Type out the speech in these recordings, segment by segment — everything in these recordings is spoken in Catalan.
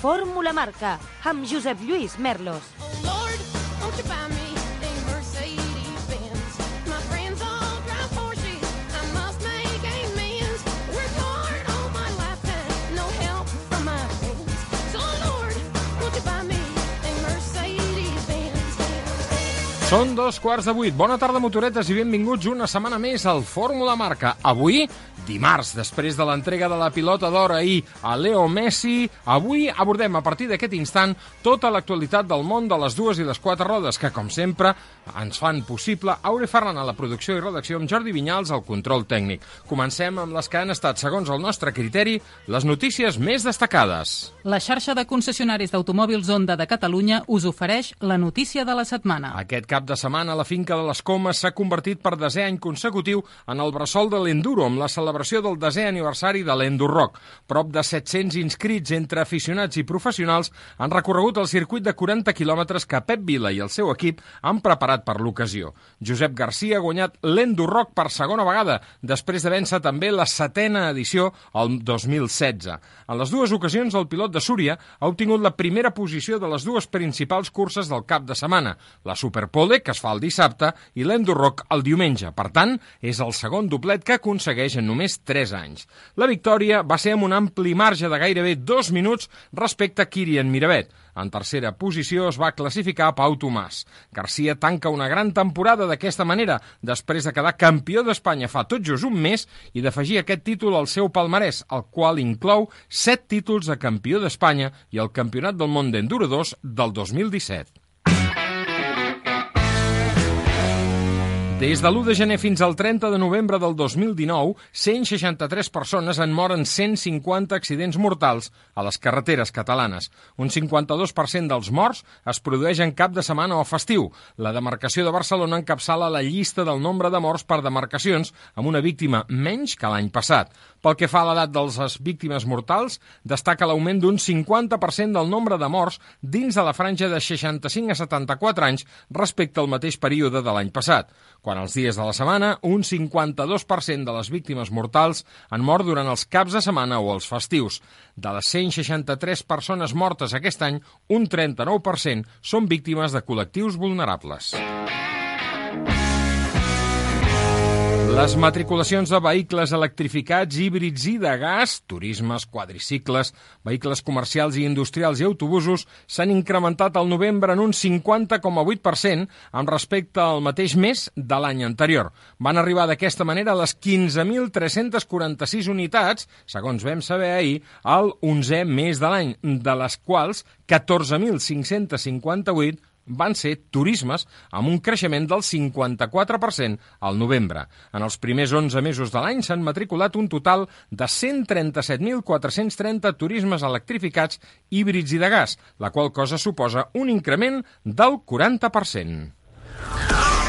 Fórmula Marca, amb Josep Lluís Merlos. Són dos quarts de vuit. Bona tarda, motoretes, i benvinguts una setmana més al Fórmula Marca. Avui, dimarts, després de l'entrega de la pilota d'or ahir a Leo Messi, avui abordem a partir d'aquest instant tota l'actualitat del món de les dues i les quatre rodes, que, com sempre, ens fan possible Aure Ferran a la producció i redacció amb Jordi Vinyals al control tècnic. Comencem amb les que han estat, segons el nostre criteri, les notícies més destacades. La xarxa de concessionaris d'automòbils Honda de Catalunya us ofereix la notícia de la setmana. Aquest cap de setmana la finca de les Comes s'ha convertit per desè any consecutiu en el bressol de l'Enduro amb la celebració del desè aniversari de l'Endurrock. Prop de 700 inscrits entre aficionats i professionals han recorregut el circuit de 40 quilòmetres que Pep Vila i el seu equip han preparat per l'ocasió. Josep Garcia ha guanyat l'Endurrock per segona vegada, després de vèncer també la setena edició el 2016. En les dues ocasions el pilot de Súria ha obtingut la primera posició de les dues principals curses del cap de setmana, la Superpole, que es fa el dissabte, i l'Endurrock el diumenge. Per tant, és el segon doblet que aconsegueix en només 3 anys. La victòria va ser amb un ampli marge de gairebé dos minuts respecte a Kirian Miravet. En tercera posició es va classificar Pau Tomàs. Garcia tanca una gran temporada d'aquesta manera, després de quedar campió d'Espanya fa tot just un mes i d'afegir aquest títol al seu palmarès, el qual inclou set títols de campió d'Espanya i el Campionat del Món d'Enduro 2 del 2017. Des de l'1 de gener fins al 30 de novembre del 2019, 163 persones han mort en 150 accidents mortals a les carreteres catalanes. Un 52% dels morts es produeix en cap de setmana o festiu. La demarcació de Barcelona encapçala la llista del nombre de morts per demarcacions, amb una víctima menys que l'any passat. Pel que fa a l'edat de les víctimes mortals, destaca l'augment d'un 50% del nombre de morts dins de la franja de 65 a 74 anys respecte al mateix període de l'any passat. Quan els dies de la setmana, un 52% de les víctimes mortals han mort durant els caps de setmana o els festius. De les 163 persones mortes aquest any, un 39% són víctimes de col·lectius vulnerables. Les matriculacions de vehicles electrificats, híbrids i de gas, turismes, quadricicles, vehicles comercials i industrials i autobusos s'han incrementat al novembre en un 50,8% amb respecte al mateix mes de l'any anterior. Van arribar d'aquesta manera les 15.346 unitats, segons vam saber ahir, al 11è mes de l'any, de les quals 14.558 van ser turismes amb un creixement del 54% al novembre. En els primers 11 mesos de l'any s'han matriculat un total de 137.430 turismes electrificats híbrids i de gas, la qual cosa suposa un increment del 40%.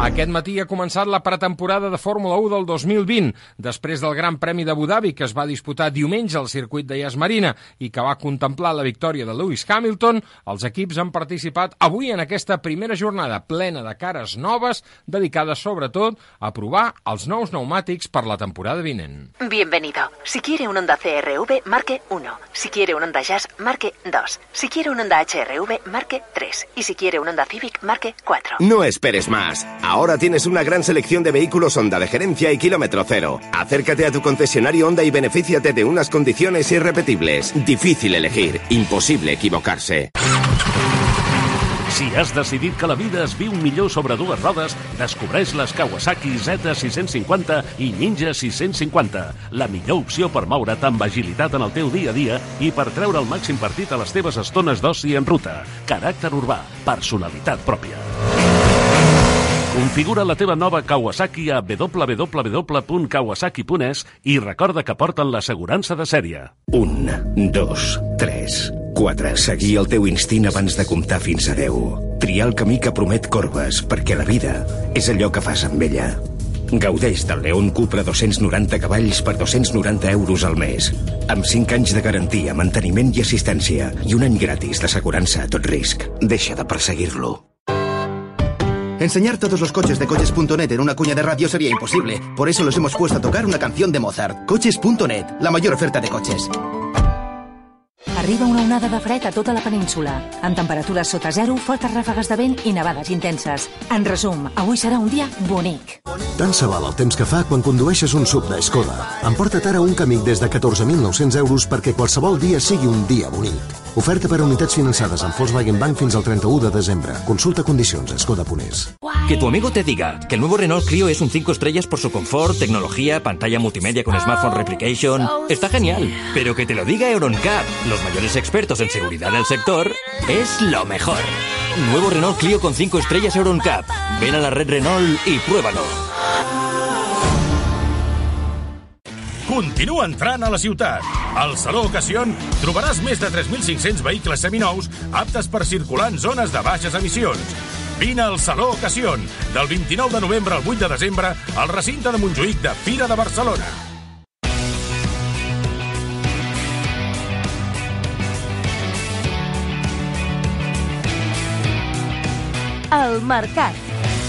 Aquest matí ha començat la pretemporada de Fórmula 1 del 2020, després del Gran Premi d'Abu Dhabi, que es va disputar diumenge al circuit de Yas Marina i que va contemplar la victòria de Lewis Hamilton, els equips han participat avui en aquesta primera jornada plena de cares noves, dedicada sobretot a provar els nous pneumàtics per la temporada vinent. Bienvenido. Si quiere un Honda CRV, marque 1. Si quiere un Honda Jazz, marque 2. Si quiere un Honda HRV, marque 3. Y si quiere un Honda Civic, marque 4. No esperes más. Ahora tienes una gran selección de vehículos Honda de gerencia y kilómetro cero. Acércate a tu concesionario Honda y benefíciate de unas condiciones irrepetibles. Difícil elegir, imposible equivocarse. Si has decidit que la vida es viu millor sobre dues rodes, descobreix les Kawasaki Z650 i Ninja 650, la millor opció per moure't amb agilitat en el teu dia a dia i per treure el màxim partit a les teves estones en ruta. Caràcter urbà, personalitat pròpia. Configura la teva nova Kawasaki a www.kawasaki.es i recorda que porten l'assegurança de sèrie. Un, dos, tres, quatre. Seguir el teu instint abans de comptar fins a 10. Triar el camí que promet corbes, perquè la vida és allò que fas amb ella. Gaudeix del León Cupra 290 cavalls per 290 euros al mes. Amb 5 anys de garantia, manteniment i assistència i un any gratis d'assegurança a tot risc. Deixa de perseguir-lo. Enseñar todos los coches de coches.net en una cuña de radio sería imposible. Por eso los hemos puesto a tocar una canción de Mozart. Coches.net, la mayor oferta de coches. Arriba una onada de fred a tota la península, amb temperatures sota zero, fortes ràfegues de vent i nevades intenses. En resum, avui serà un dia bonic. Tant se val el temps que fa quan condueixes un sub de Skoda. Emporta't ara un camí des de 14.900 euros perquè qualsevol dia sigui un dia bonic. Oferta per a unitats finançades amb Volkswagen Bank fins al 31 de desembre. Consulta condicions a skoda.es. Que tu amigo te diga que el nuevo Renault Clio es un 5 estrellas por su confort, tecnología, pantalla multimedia con smartphone replication. Está genial. Pero que te lo diga Euroncap, los mayores expertos en seguridad del sector, es lo mejor. Nuevo Renault Clio con 5 estrellas Euroncap. Ven a la red Renault y pruébalo. Continua entrant a la ciutat. Al Saló Ocasion trobaràs més de 3.500 vehicles seminous aptes per circular en zones de baixes emissions. Vine al Saló Ocasion, del 29 de novembre al 8 de desembre, al recinte de Montjuïc de Fira de Barcelona. El Mercat.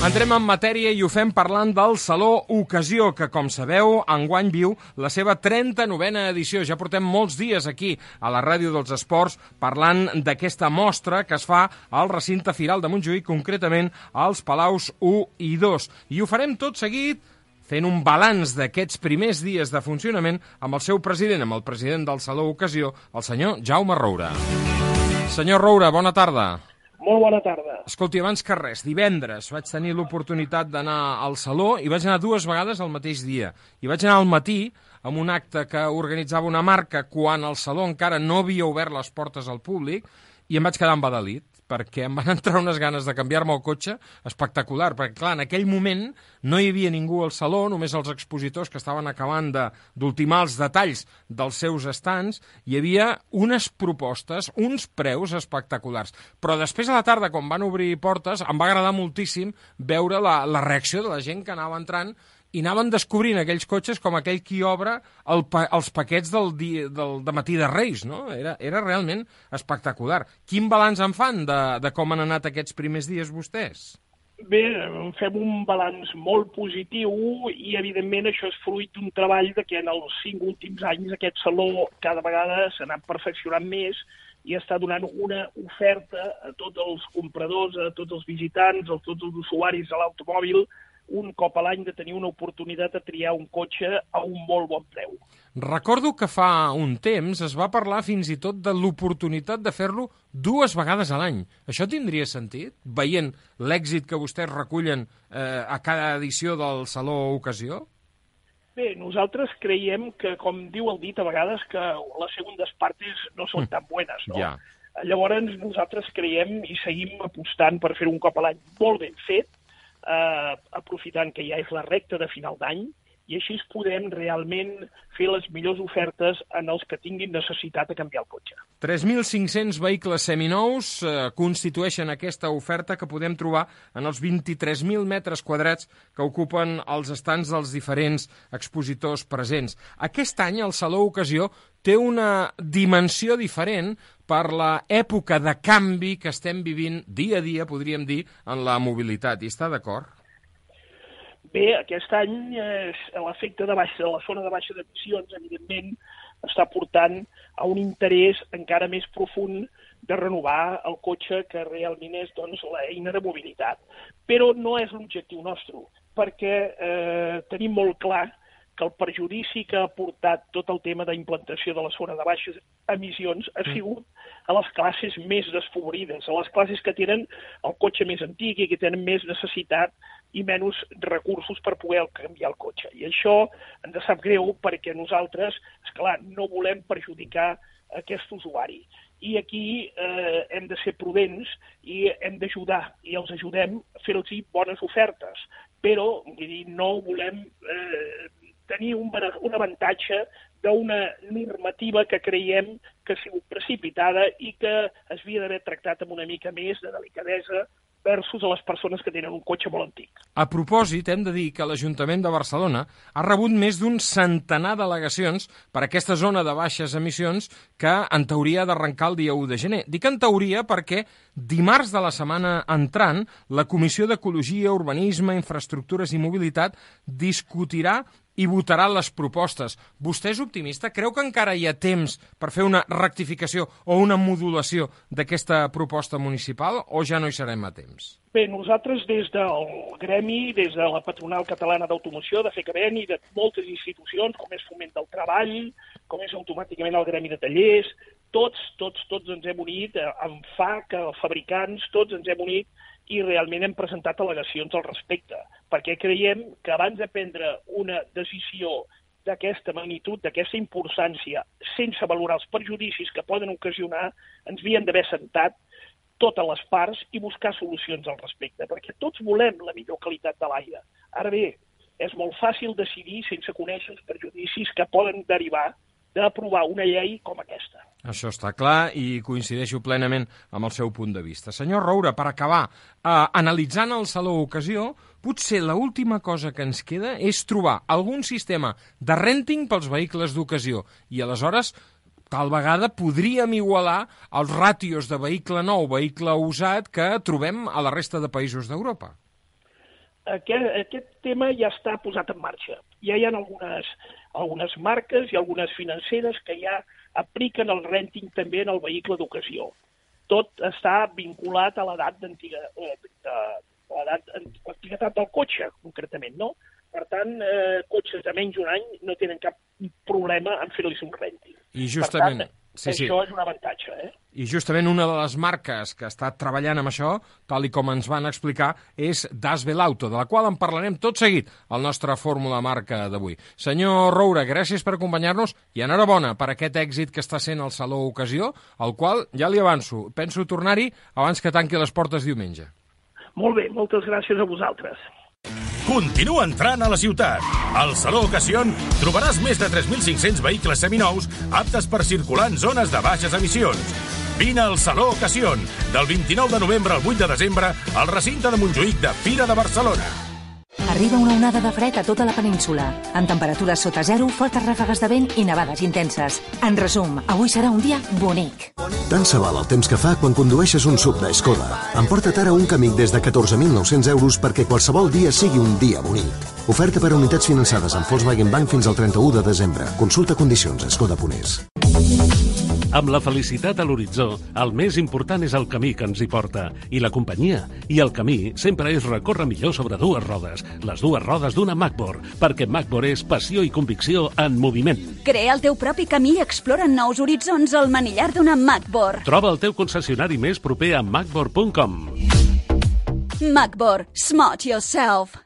Entrem en matèria i ho fem parlant del Saló Ocasió, que, com sabeu, enguany viu la seva 39a edició. Ja portem molts dies aquí, a la Ràdio dels Esports, parlant d'aquesta mostra que es fa al recinte firal de Montjuïc, concretament als Palaus 1 i 2. I ho farem tot seguit fent un balanç d'aquests primers dies de funcionament amb el seu president, amb el president del Saló Ocasió, el senyor Jaume Roura. Senyor Roura, bona tarda. Molt bona tarda. Escolti, abans que res, divendres vaig tenir l'oportunitat d'anar al Saló i vaig anar dues vegades al mateix dia. I vaig anar al matí amb un acte que organitzava una marca quan el Saló encara no havia obert les portes al públic i em vaig quedar embadalit perquè em van entrar unes ganes de canviar-me el cotxe espectacular, perquè clar, en aquell moment no hi havia ningú al saló, només els expositors que estaven acabant de- d'ultimar els detalls dels seus estants, hi havia unes propostes, uns preus espectaculars. Però després a la tarda, quan van obrir portes, em va agradar moltíssim veure la, la reacció de la gent que anava entrant i anaven descobrint aquells cotxes com aquell qui obre el pa els paquets del, del de matí de Reis, no? Era, era realment espectacular. Quin balanç en fan de, de com han anat aquests primers dies vostès? Bé, fem un balanç molt positiu i, evidentment, això és fruit d'un treball de que en els cinc últims anys aquest saló cada vegada s'ha anat perfeccionant més i està donant una oferta a tots els compradors, a tots els visitants, a tots els usuaris de l'automòbil, un cop a l'any de tenir una oportunitat de triar un cotxe a un molt bon preu. Recordo que fa un temps es va parlar fins i tot de l'oportunitat de fer-lo dues vegades a l'any. Això tindria sentit, veient l'èxit que vostès recullen eh, a cada edició del Saló Ocasió? Bé, nosaltres creiem que, com diu el dit a vegades, que les segundes partes no són tan buenes, no? Ja. Llavors, nosaltres creiem i seguim apostant per fer un cop a l'any molt ben fet, eh, aprofitant que ja és la recta de final d'any, i així podem realment fer les millors ofertes en els que tinguin necessitat de canviar el cotxe. 3.500 vehicles seminous eh, constitueixen aquesta oferta que podem trobar en els 23.000 metres quadrats que ocupen els estants dels diferents expositors presents. Aquest any el Saló Ocasió té una dimensió diferent per l'època de canvi que estem vivint dia a dia, podríem dir, en la mobilitat. I està d'acord? Bé, aquest any eh, l'efecte de, baixa, de la zona de baixa d'emissions, evidentment, està portant a un interès encara més profund de renovar el cotxe que realment és doncs, l'eina de mobilitat. Però no és l'objectiu nostre, perquè eh, tenim molt clar que el perjudici que ha portat tot el tema d'implantació de la zona de baixes emissions ha sigut a les classes més desfavorides, a les classes que tenen el cotxe més antic i que tenen més necessitat i menys recursos per poder canviar el cotxe. I això ens sap greu perquè nosaltres, és clar, no volem perjudicar aquest usuari. I aquí eh, hem de ser prudents i hem d'ajudar, i els ajudem a fer-los bones ofertes. Però, vull dir, no volem eh, tenir un, un avantatge d'una normativa que creiem que ha sigut precipitada i que es havia d'haver tractat amb una mica més de delicadesa versus a les persones que tenen un cotxe molt antic. A propòsit, hem de dir que l'Ajuntament de Barcelona ha rebut més d'un centenar d'al·legacions per aquesta zona de baixes emissions que, en teoria, ha d'arrencar el dia 1 de gener. Dic en teoria perquè dimarts de la setmana entrant, la Comissió d'Ecologia, Urbanisme, Infraestructures i Mobilitat discutirà i votarà les propostes. Vostè és optimista? Creu que encara hi ha temps per fer una rectificació o una modulació d'aquesta proposta municipal o ja no hi serem a temps? Bé, nosaltres des del gremi, des de la Patronal Catalana d'Automoció, de FECABEN i de moltes institucions, com és Foment del Treball, com és automàticament el gremi de tallers, tots, tots, tots ens hem unit, eh, amb FAC, els fabricants, tots ens hem unit i realment hem presentat al·legacions al respecte, perquè creiem que abans de prendre una decisió d'aquesta magnitud, d'aquesta importància, sense valorar els perjudicis que poden ocasionar, ens havien d'haver sentat totes les parts i buscar solucions al respecte, perquè tots volem la millor qualitat de l'aire. Ara bé, és molt fàcil decidir sense conèixer els perjudicis que poden derivar d'aprovar una llei com aquesta. Això està clar i coincideixo plenament amb el seu punt de vista. Senyor Roura, per acabar, eh, analitzant el Saló Ocasió, potser l'última cosa que ens queda és trobar algun sistema de renting pels vehicles d'ocasió i aleshores tal vegada podríem igualar els ràtios de vehicle nou, vehicle usat que trobem a la resta de països d'Europa. Aquest, aquest tema ja està posat en marxa. Ja hi ha algunes, algunes marques i algunes financeres que ja apliquen el renting també en el vehicle d'ocasió. Tot està vinculat a l'edat d'antiga, eh, l'antiguitat del cotxe, concretament, no? Per tant, eh, cotxes de menys d'un any no tenen cap problema en fer-los un renting. I justament... Per tant, sí, sí. això és un avantatge, eh? I justament una de les marques que està treballant amb això, tal i com ens van explicar, és Dasbel Auto, de la qual en parlarem tot seguit al nostre Fórmula Marca d'avui. Senyor Roura, gràcies per acompanyar-nos i enhorabona per aquest èxit que està sent el Saló Ocasió, al qual, ja li avanço, penso tornar-hi abans que tanqui les portes diumenge. Molt bé, moltes gràcies a vosaltres. Continua entrant a la ciutat. Al Saló Ocasion trobaràs més de 3.500 vehicles seminous aptes per circular en zones de baixes emissions. Vine al Saló Ocasion, del 29 de novembre al 8 de desembre, al recinte de Montjuïc de Fira de Barcelona. Arriba una onada de fred a tota la península, amb temperatures sota zero, fortes ràfegues de vent i nevades intenses. En resum, avui serà un dia bonic. Tant se val el temps que fa quan condueixes un sub d'Escoda. Emporta't ara un camí des de 14.900 euros perquè qualsevol dia sigui un dia bonic. Oferta per a unitats finançades amb Volkswagen Bank fins al 31 de desembre. Consulta condicions a Skoda.es. Amb la felicitat a l'horitzó, el més important és el camí que ens hi porta, i la companyia. I el camí sempre és recórrer millor sobre dues rodes, les dues rodes d'una MacBook, perquè MacBook és passió i convicció en moviment. Crea el teu propi camí i explora nous horitzons al manillar d'una MacBook. Troba el teu concessionari més proper a macbook.com. MacBook, smart yourself.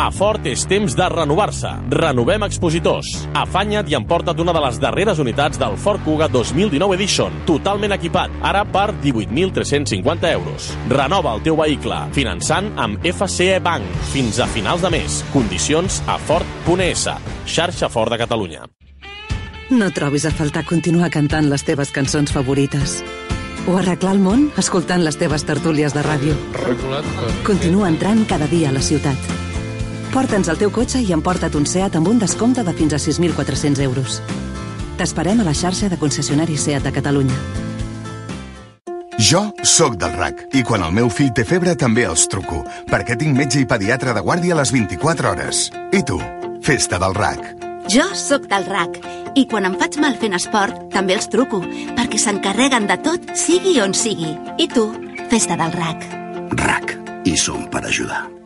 A Ford és temps de renovar-se. Renovem expositors. Afanya't i emporta't una de les darreres unitats del Ford Kuga 2019 Edition, totalment equipat, ara per 18.350 euros. Renova el teu vehicle, finançant amb FCE Bank, fins a finals de mes. Condicions a Ford.es, xarxa Ford de Catalunya. No trobis a faltar continuar cantant les teves cançons favorites. O arreglar el món escoltant les teves tertúlies de ràdio. Continua entrant cada dia a la ciutat. Porta'ns el teu cotxe i emporta't un SEAT amb un descompte de fins a 6.400 euros. T'esperem a la xarxa de concessionaris SEAT de Catalunya. Jo sóc del RAC i quan el meu fill té febre també els truco, perquè tinc metge i pediatre de guàrdia a les 24 hores. I tu? Festa del RAC. Jo sóc del RAC i quan em faig mal fent esport també els truco perquè s'encarreguen de tot, sigui on sigui. I tu, festa del RAC. RAC. I som per ajudar.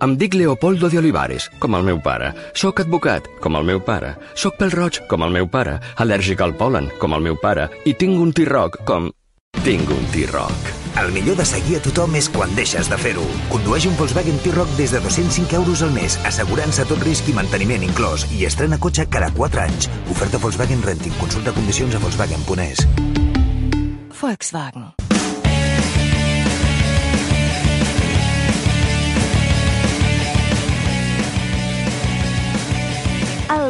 Em dic Leopoldo de Olivares, com el meu pare. Soc advocat, com el meu pare. Soc pel roig, com el meu pare. Al·lèrgic al polen, com el meu pare. I tinc un T-Roc, com... Tinc un T-Roc. El millor de seguir a tothom és quan deixes de fer-ho. Condueix un Volkswagen T-Roc des de 205 euros al mes, assegurança tot risc i manteniment inclòs, i estrena cotxe cada 4 anys. Oferta Volkswagen Renting. Consulta condicions a Volkswagen.es. Volkswagen.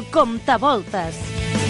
El comptavoltes.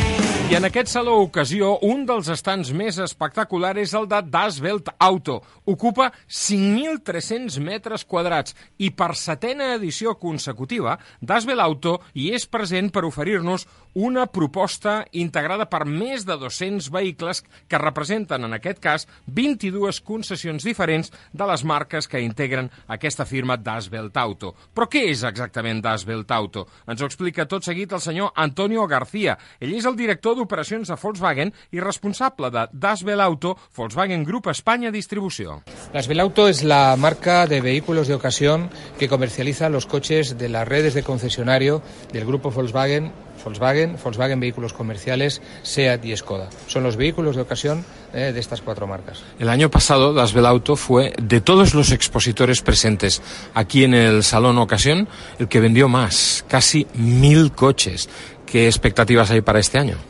I en aquest saló ocasió, un dels estants més espectaculars és el de Das Welt Auto. Ocupa 5.300 metres quadrats i per setena edició consecutiva, Das Welt Auto hi és present per oferir-nos una proposta integrada per més de 200 vehicles que representen, en aquest cas, 22 concessions diferents de les marques que integren aquesta firma Das Welt Auto. Però què és exactament Das Welt Auto? Ens ho explica tot seguit el senyor Antonio García. Ell és el director d'operacions de Volkswagen i responsable de Das Welt Auto, Volkswagen Group España Distribució. Las Belauto es la marca de vehículos de ocasión que comercializa los coches de las redes de concesionario del grupo Volkswagen, Volkswagen, Volkswagen Vehículos Comerciales, SEAT y Skoda. Son los vehículos de ocasión eh, de estas cuatro marcas. El año pasado, Das Bell Auto fue, de todos los expositores presentes aquí en el Salón Ocasión, el que vendió más, casi mil coches. ¿Qué expectativas hay para este año?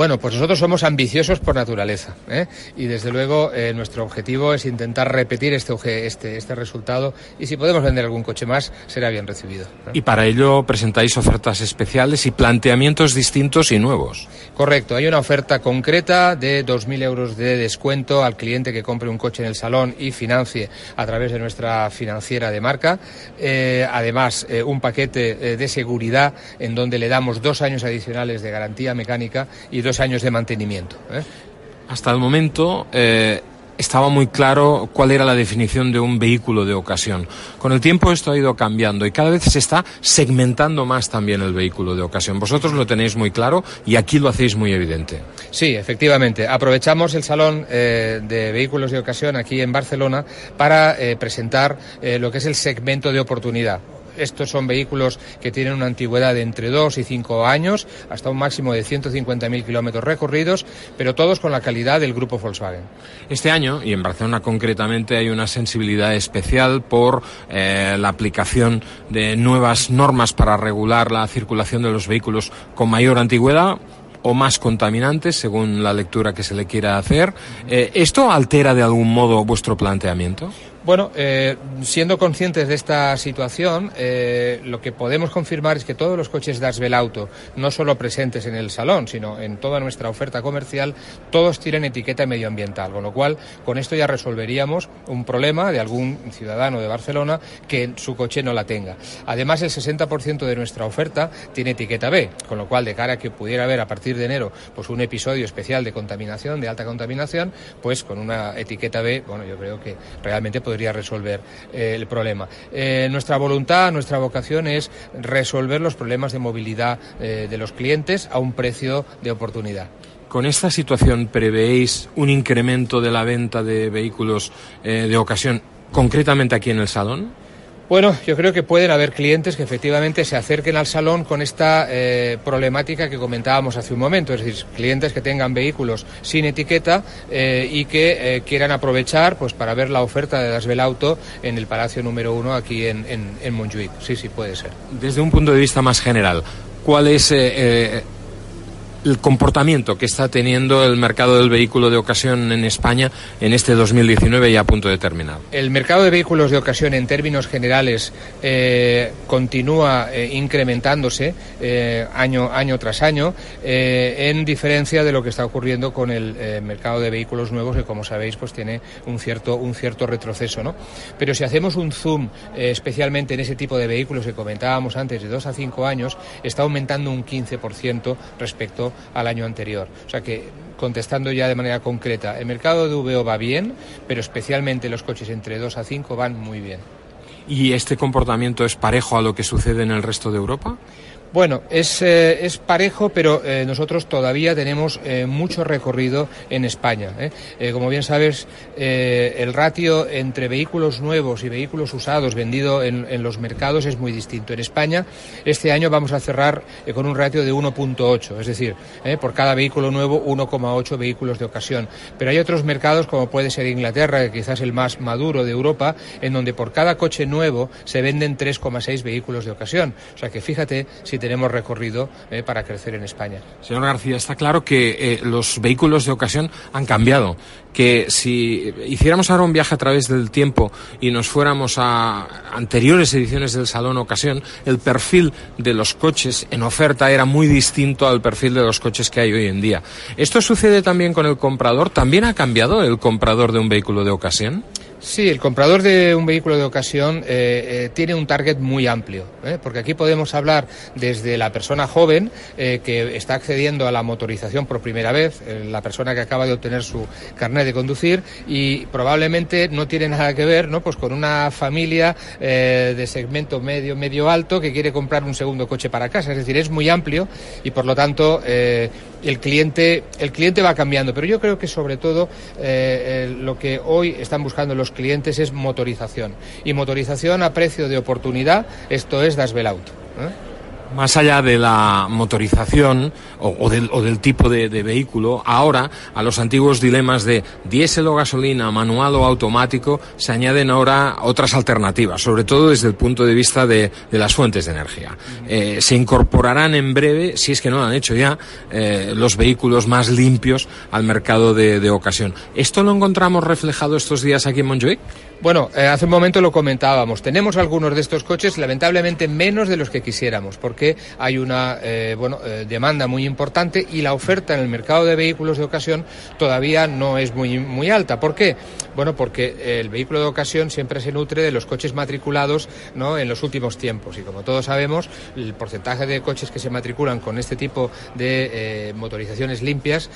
Bueno, pues nosotros somos ambiciosos por naturaleza ¿eh? y desde luego eh, nuestro objetivo es intentar repetir este, este, este resultado y si podemos vender algún coche más será bien recibido. Y para ello presentáis ofertas especiales y planteamientos distintos y nuevos. Correcto, hay una oferta concreta de 2.000 euros de descuento al cliente que compre un coche en el salón y financie a través de nuestra financiera de marca. Eh, además, un paquete de seguridad en donde le damos dos años adicionales de garantía mecánica y dos años de mantenimiento. ¿eh? Hasta el momento eh, estaba muy claro cuál era la definición de un vehículo de ocasión. Con el tiempo esto ha ido cambiando y cada vez se está segmentando más también el vehículo de ocasión. Vosotros lo tenéis muy claro y aquí lo hacéis muy evidente. Sí, efectivamente. Aprovechamos el salón eh, de vehículos de ocasión aquí en Barcelona para presentar lo que es el segmento de oportunidad. Estos son vehículos que tienen una antigüedad de entre 2 y 5 años, hasta un máximo de 150.000 kilómetros recorridos, pero todos con la calidad del grupo Volkswagen. Este año, y en Barcelona concretamente, hay una sensibilidad especial por eh, la aplicación de nuevas normas para regular la circulación de los vehículos con mayor antigüedad o más contaminantes, según la lectura que se le quiera hacer. Eh, ¿Esto altera de algún modo vuestro planteamiento? Bueno, eh, siendo conscientes de esta situación, eh, lo que podemos confirmar es que todos los coches Das Auto, no solo presentes en el salón, sino en toda nuestra oferta comercial, todos tienen etiqueta medioambiental, con lo cual con esto ya resolveríamos un problema de algún ciudadano de Barcelona que su coche no la tenga. Además, el 60% de nuestra oferta tiene etiqueta B, con lo cual de cara a que pudiera haber a partir de enero pues un episodio especial de contaminación, de alta contaminación, pues con una etiqueta B, bueno, yo creo que realmente podría resolver eh, el problema. Eh, nuestra voluntad, nuestra vocación es resolver los problemas de movilidad eh, de los clientes a un precio de oportunidad. ¿Con esta situación prevéis un incremento de la venta de vehículos eh, de ocasión, concretamente aquí en el salón? Bueno, yo creo que pueden haber clientes que efectivamente se acerquen al salón con esta eh, problemática que comentábamos hace un momento, es decir, clientes que tengan vehículos sin etiqueta eh, y que eh, quieran aprovechar pues para ver la oferta de Das Auto en el Palacio número uno aquí en, en. Sí, sí, puede ser. Desde un punto de vista más general, ¿cuál es el comportamiento que está teniendo el mercado del vehículo de ocasión en España en este 2019 ya a punto de terminar? El mercado de vehículos de ocasión en términos generales eh, continúa eh, incrementándose eh, año, año tras año, en diferencia de lo que está ocurriendo con el mercado de vehículos nuevos, que como sabéis pues tiene un cierto, un cierto retroceso. ¿no? Pero si hacemos un zoom especialmente en ese tipo de vehículos que comentábamos antes, de 2 a 5 años, está aumentando un 15% respecto al año anterior. O sea que contestando ya de manera concreta, el mercado de VO va bien, pero especialmente los coches entre 2 a 5 van muy bien. ¿Y este comportamiento es parejo a lo que sucede en el resto de Europa? Bueno, es, eh, es parejo, pero eh, nosotros todavía tenemos eh, mucho recorrido en España. como bien sabes, el ratio entre vehículos nuevos y vehículos usados vendido en, los mercados es muy distinto. En España, este año vamos a cerrar con un ratio de 1.8, es decir, por cada vehículo nuevo, 1,8 vehículos de ocasión. Pero hay otros mercados, como puede ser Inglaterra, que quizás el más maduro de Europa, en donde por cada coche nuevo se venden 3,6 vehículos de ocasión. O sea que fíjate si tenemos recorrido eh, para crecer en España. Señor García, está claro que eh, los vehículos de ocasión han cambiado, que si hiciéramos ahora un viaje a través del tiempo y nos fuéramos a anteriores ediciones del Salón Ocasión, el perfil de los coches en oferta era muy distinto al perfil de los coches que hay hoy en día. ¿Esto sucede también con el comprador? ¿También ha cambiado el comprador de un vehículo de ocasión? Sí, el comprador de un vehículo de ocasión eh, eh, tiene un target muy amplio, ¿eh? porque aquí podemos hablar desde la persona joven que está accediendo a la motorización por primera vez, la persona que acaba de obtener su carnet de conducir y probablemente no tiene nada que ver, ¿no? Pues con una familia de segmento medio medio alto que quiere comprar un segundo coche para casa, es decir, es muy amplio y por lo tanto el cliente el cliente va cambiando, pero yo creo que sobre todo lo que hoy están buscando los clientes es motorización. Y motorización a precio de oportunidad, esto es Das. ¿eh? Más allá de la motorización o, del, tipo de, vehículo, ahora a los antiguos dilemas de diésel o gasolina, manual o automático, se añaden ahora otras alternativas, sobre todo desde el punto de vista de, las fuentes de energía. Eh, se incorporarán en breve, si es que no lo han hecho ya, eh, los vehículos más limpios al mercado de, ocasión. ¿Esto lo encontramos reflejado estos días aquí en Montjuic? Bueno, eh, hace un momento lo comentábamos. Tenemos algunos de estos coches, lamentablemente menos de los que quisiéramos, porque hay una eh, bueno, eh, demanda muy importante y la oferta en el mercado de vehículos de ocasión todavía no es muy, muy alta. ¿Por qué? Bueno, porque el vehículo de ocasión siempre se nutre de los coches matriculados ¿no? en los últimos tiempos. Y como todos sabemos, el porcentaje de coches que se matriculan con este tipo de motorizaciones limpias,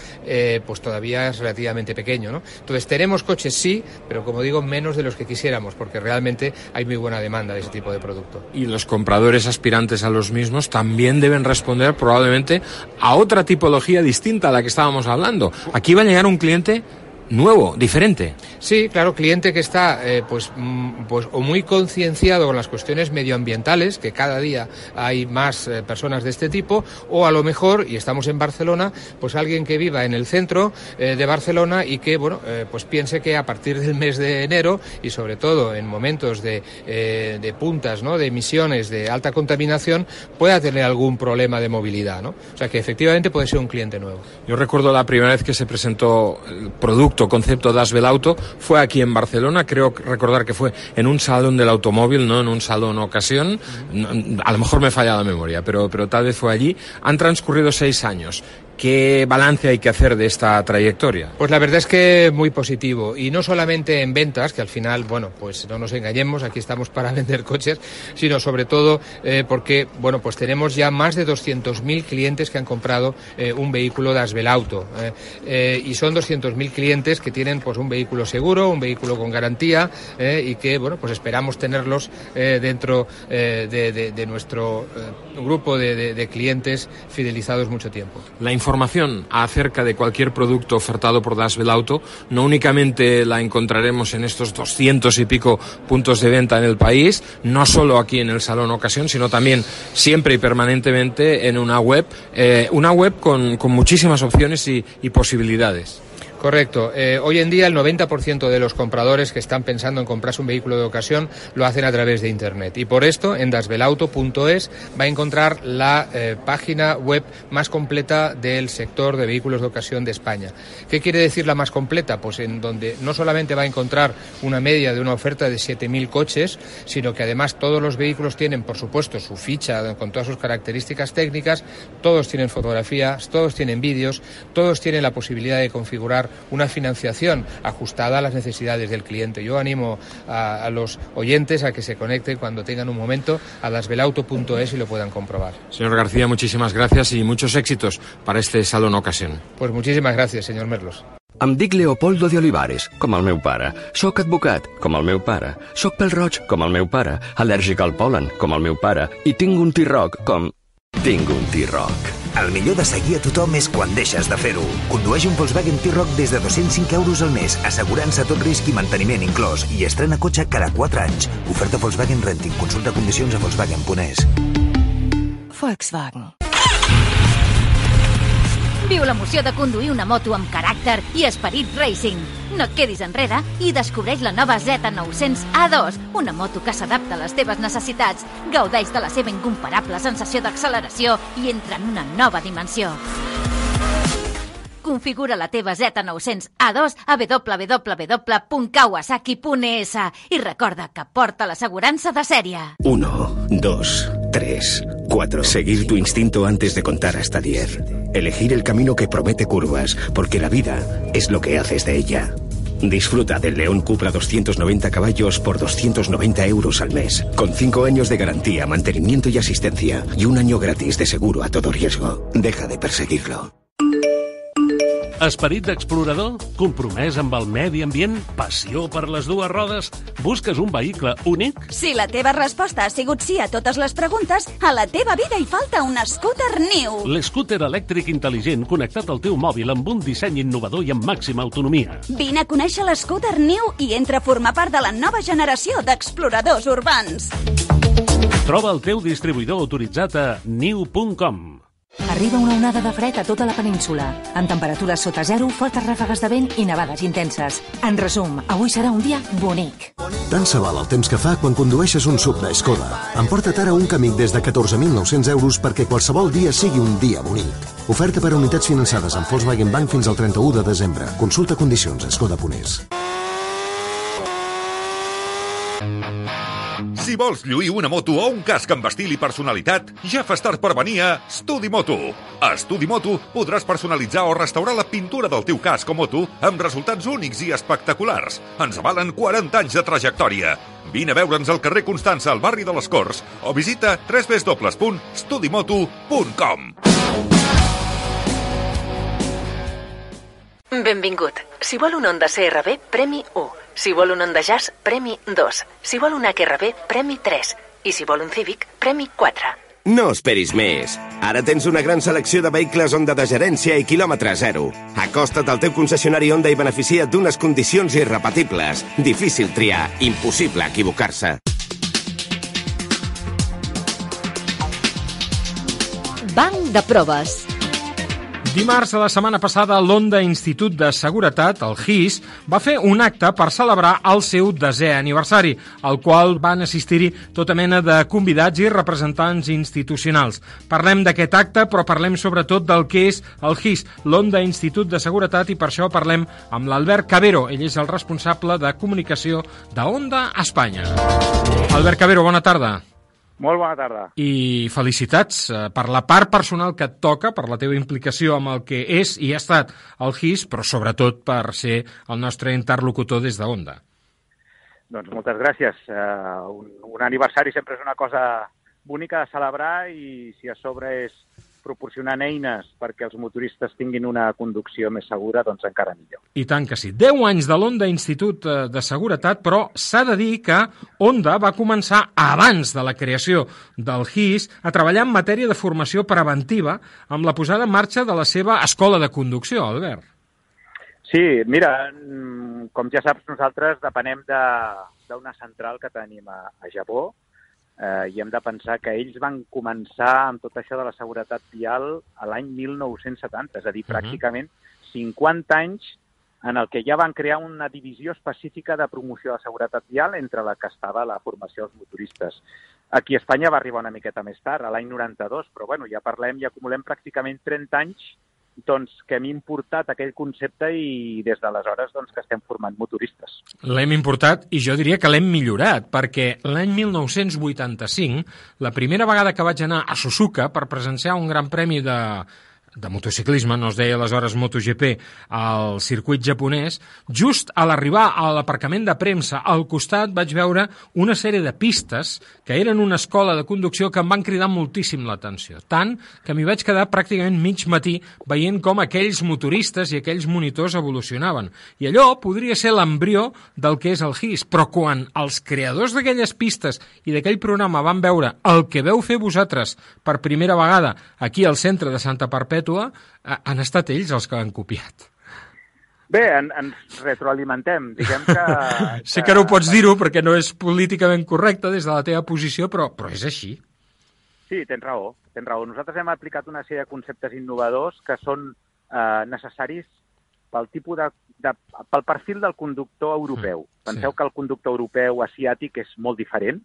pues todavía es relativamente pequeño. ¿no? Entonces, tenemos coches sí, pero como digo, menos de los que quisiéramos, porque realmente hay muy buena demanda de ese tipo de producto. Y los compradores aspirantes a los mismos también deben responder probablemente a otra tipología distinta a la que estábamos hablando. Aquí va a llegar un cliente nuevo, diferente. Sí, claro, cliente que está eh, pues, mm, pues o muy concienciado con las cuestiones medioambientales, que cada día hay más eh, personas de este tipo, o a lo mejor, y estamos en Barcelona, pues alguien que viva en el centro eh, de Barcelona y que bueno, pues piense que a partir del mes de enero y sobre todo en momentos de, de puntas, ¿no? de emisiones de alta contaminación, pueda tener algún problema de movilidad, ¿no? O sea que efectivamente puede ser un cliente nuevo. Yo recuerdo la primera vez que se presentó el producto concepto Das Auto fue aquí en Barcelona, creo recordar que fue en un salón del automóvil, no en un salón ocasión, a lo mejor me falla la memoria, pero, pero tal vez fue allí. Han transcurrido seis años ¿Qué balance hay que hacer de esta trayectoria? Pues la verdad es que muy positivo y no solamente en ventas, que al final, bueno, pues no nos engañemos, aquí estamos para vender coches, sino sobre todo eh, porque, bueno, pues tenemos ya más de 200.000 clientes que han comprado eh, un vehículo de Asbelauto eh, y son 200.000 clientes que tienen pues un vehículo seguro, un vehículo con garantía y que, bueno, pues esperamos tenerlos dentro de, nuestro grupo de, clientes fidelizados mucho tiempo información acerca de cualquier producto ofertado por Das Auto no únicamente la encontraremos en estos doscientos y pico puntos de venta en el país, no solo aquí en el Salón Ocasión, sino también siempre y permanentemente en una web, eh, una web con, con muchísimas opciones y posibilidades. Correcto. Eh, hoy en día el 90% de los compradores que están pensando en comprarse un vehículo de ocasión lo hacen a través de Internet. Y por esto en dasbelauto.es va a encontrar la eh, página web más completa del sector de vehículos de ocasión de España. ¿Qué quiere decir la más completa? Pues en donde no solamente va a encontrar una media de una oferta de 7.000 coches, sino que además todos los vehículos tienen, por supuesto, su ficha con todas sus características técnicas, todos tienen fotografías, todos tienen vídeos, todos tienen la posibilidad de configurar una financiación ajustada a las necesidades del cliente. Yo animo a, los oyentes a que se conecten cuando tengan un momento a lasvelauto.es y lo puedan comprobar. Señor García, muchísimas gracias y muchos éxitos para este Salón Ocasión. Pues muchísimas gracias, señor Merlos. Em dic Leopoldo de Olivares, com el meu pare. Soc advocat, com el meu pare. Soc pel roig, com el meu pare. Al·lèrgic al polen, com el meu pare. I tinc un T-Roc, com... Tinc un. El millor de seguir a tothom és quan deixes de fer-ho. Condueix un Volkswagen T-Roc des de 205 euros al mes, assegurant-se tot risc i manteniment inclòs, i estrena cotxe cada 4 anys. Oferta Volkswagen Renting. Consulta condicions a Volkswagen.es. Volkswagen. Viu l'emoció de conduir una moto amb caràcter i esperit racing. No et quedis enrere i descobreix la nova Z900 A2, una moto que s'adapta a les teves necessitats, gaudeix de la seva incomparable sensació d'acceleració i entra en una nova dimensió. Configura la teva Z900 A2 a www.kawasaki.es i recorda que porta l'assegurança de sèrie. 1, 2, 3, 4. Seguir tu instinto antes de contar hasta 10. Elegir el camino que promete curvas, porque la vida es lo que haces de ella. Disfruta del León Cupra 290 caballos por 290 euros al mes, con 5 años de garantía, mantenimiento y asistencia, y un año gratis de seguro a todo riesgo. Deja de perseguirlo. Esperit d'explorador? Compromès amb el medi ambient? Passió per les dues rodes? Busques un vehicle únic? Si la teva resposta ha sigut sí a totes les preguntes, a la teva vida hi falta un scooter new. L'scooter elèctric intel·ligent connectat al teu mòbil amb un disseny innovador i amb màxima autonomia. Vine a conèixer l'scooter new i entra a formar part de la nova generació d'exploradors urbans. Troba el teu distribuïdor autoritzat a new.com. Arriba una onada de fred a tota la península, amb temperatures sota zero, fortes ràfegues de vent i nevades intenses. En resum, avui serà un dia bonic. Tant se val el temps que fa quan condueixes un sub de Skoda. Emporta't ara un camí des de 14.900 euros perquè qualsevol dia sigui un dia bonic. Oferta per a unitats finançades amb Volkswagen Bank fins al 31 de desembre. Consulta condicions a skoda.es. Si vols lluir una moto o un casc amb estil i personalitat, ja fas tard per venir a Studi Moto. A Studi Moto podràs personalitzar o restaurar la pintura del teu casc o moto amb resultats únics i espectaculars. Ens avalen 40 anys de trajectòria. Vine a veure'ns al carrer Constança, al barri de les Corts, o visita www.studimoto.com. Benvingut. Si vol un Honda CRV, premi 1. Si vol un Honda Jazz, premi 2. Si vol un HRV, premi 3. I si vol un Civic, premi 4. No esperis més. Ara tens una gran selecció de vehicles Honda de gerència i quilòmetre zero. Acosta't al teu concessionari Honda i beneficia't d'unes condicions irrepetibles. Difícil triar, impossible equivocar-se. Banc de proves. Dimarts de la setmana passada, l'Onda Institut de Seguretat, el GIS, va fer un acte per celebrar el seu desè aniversari, al qual van assistir-hi tota mena de convidats i representants institucionals. Parlem d'aquest acte, però parlem sobretot del que és el GIS, l'Onda Institut de Seguretat, i per això parlem amb l'Albert Cabero. Ell és el responsable de comunicació d'Onda Espanya. Albert Cabero, bona tarda. Molt bona tarda. I felicitats eh, per la part personal que et toca, per la teva implicació amb el que és i ha estat el GIS, però sobretot per ser el nostre interlocutor des de Onda. Doncs moltes gràcies. Uh, un, un aniversari sempre és una cosa bonica de celebrar i si a sobre és proporcionant eines perquè els motoristes tinguin una conducció més segura, doncs encara millor. I tant que sí. 10 anys de l'Onda Institut eh, de Seguretat, però s'ha de dir que Onda va començar abans de la creació del GIS a treballar en matèria de formació preventiva amb la posada en marxa de la seva escola de conducció, Albert. Sí, mira, mm, com ja saps, nosaltres depenem d'una de, central que tenim a, a Japó, eh, i hem de pensar que ells van començar amb tot això de la seguretat vial a l'any 1970, és a dir, uh -huh. pràcticament 50 anys en el que ja van crear una divisió específica de promoció de seguretat vial entre la que estava la formació dels motoristes. Aquí a Espanya va arribar una miqueta més tard, a l'any 92, però bueno, ja parlem i acumulem pràcticament 30 anys doncs, que hem importat aquell concepte i des d'aleshores doncs, que estem formant motoristes. L'hem importat i jo diria que l'hem millorat, perquè l'any 1985, la primera vegada que vaig anar a Suzuka per presenciar un gran premi de, de motociclisme, no es deia aleshores MotoGP, al circuit japonès, just a l'arribar a l'aparcament de premsa, al costat vaig veure una sèrie de pistes que eren una escola de conducció que em van cridar moltíssim l'atenció. Tant que m'hi vaig quedar pràcticament mig matí veient com aquells motoristes i aquells monitors evolucionaven. I allò podria ser l'embrió del que és el GIS, però quan els creadors d'aquelles pistes i d'aquell programa van veure el que veu fer vosaltres per primera vegada aquí al centre de Santa Perpètua, perpètua, eh, han estat ells els que han copiat. Bé, en, ens retroalimentem. Diguem que, que... sé que no ho pots dir-ho perquè no és políticament correcte des de la teva posició, però, però és així. Sí, tens raó, tens raó. Nosaltres hem aplicat una sèrie de conceptes innovadors que són eh, necessaris pel tipus de, de, pel perfil del conductor europeu. Mm, Penseu sí. que el conductor europeu asiàtic és molt diferent.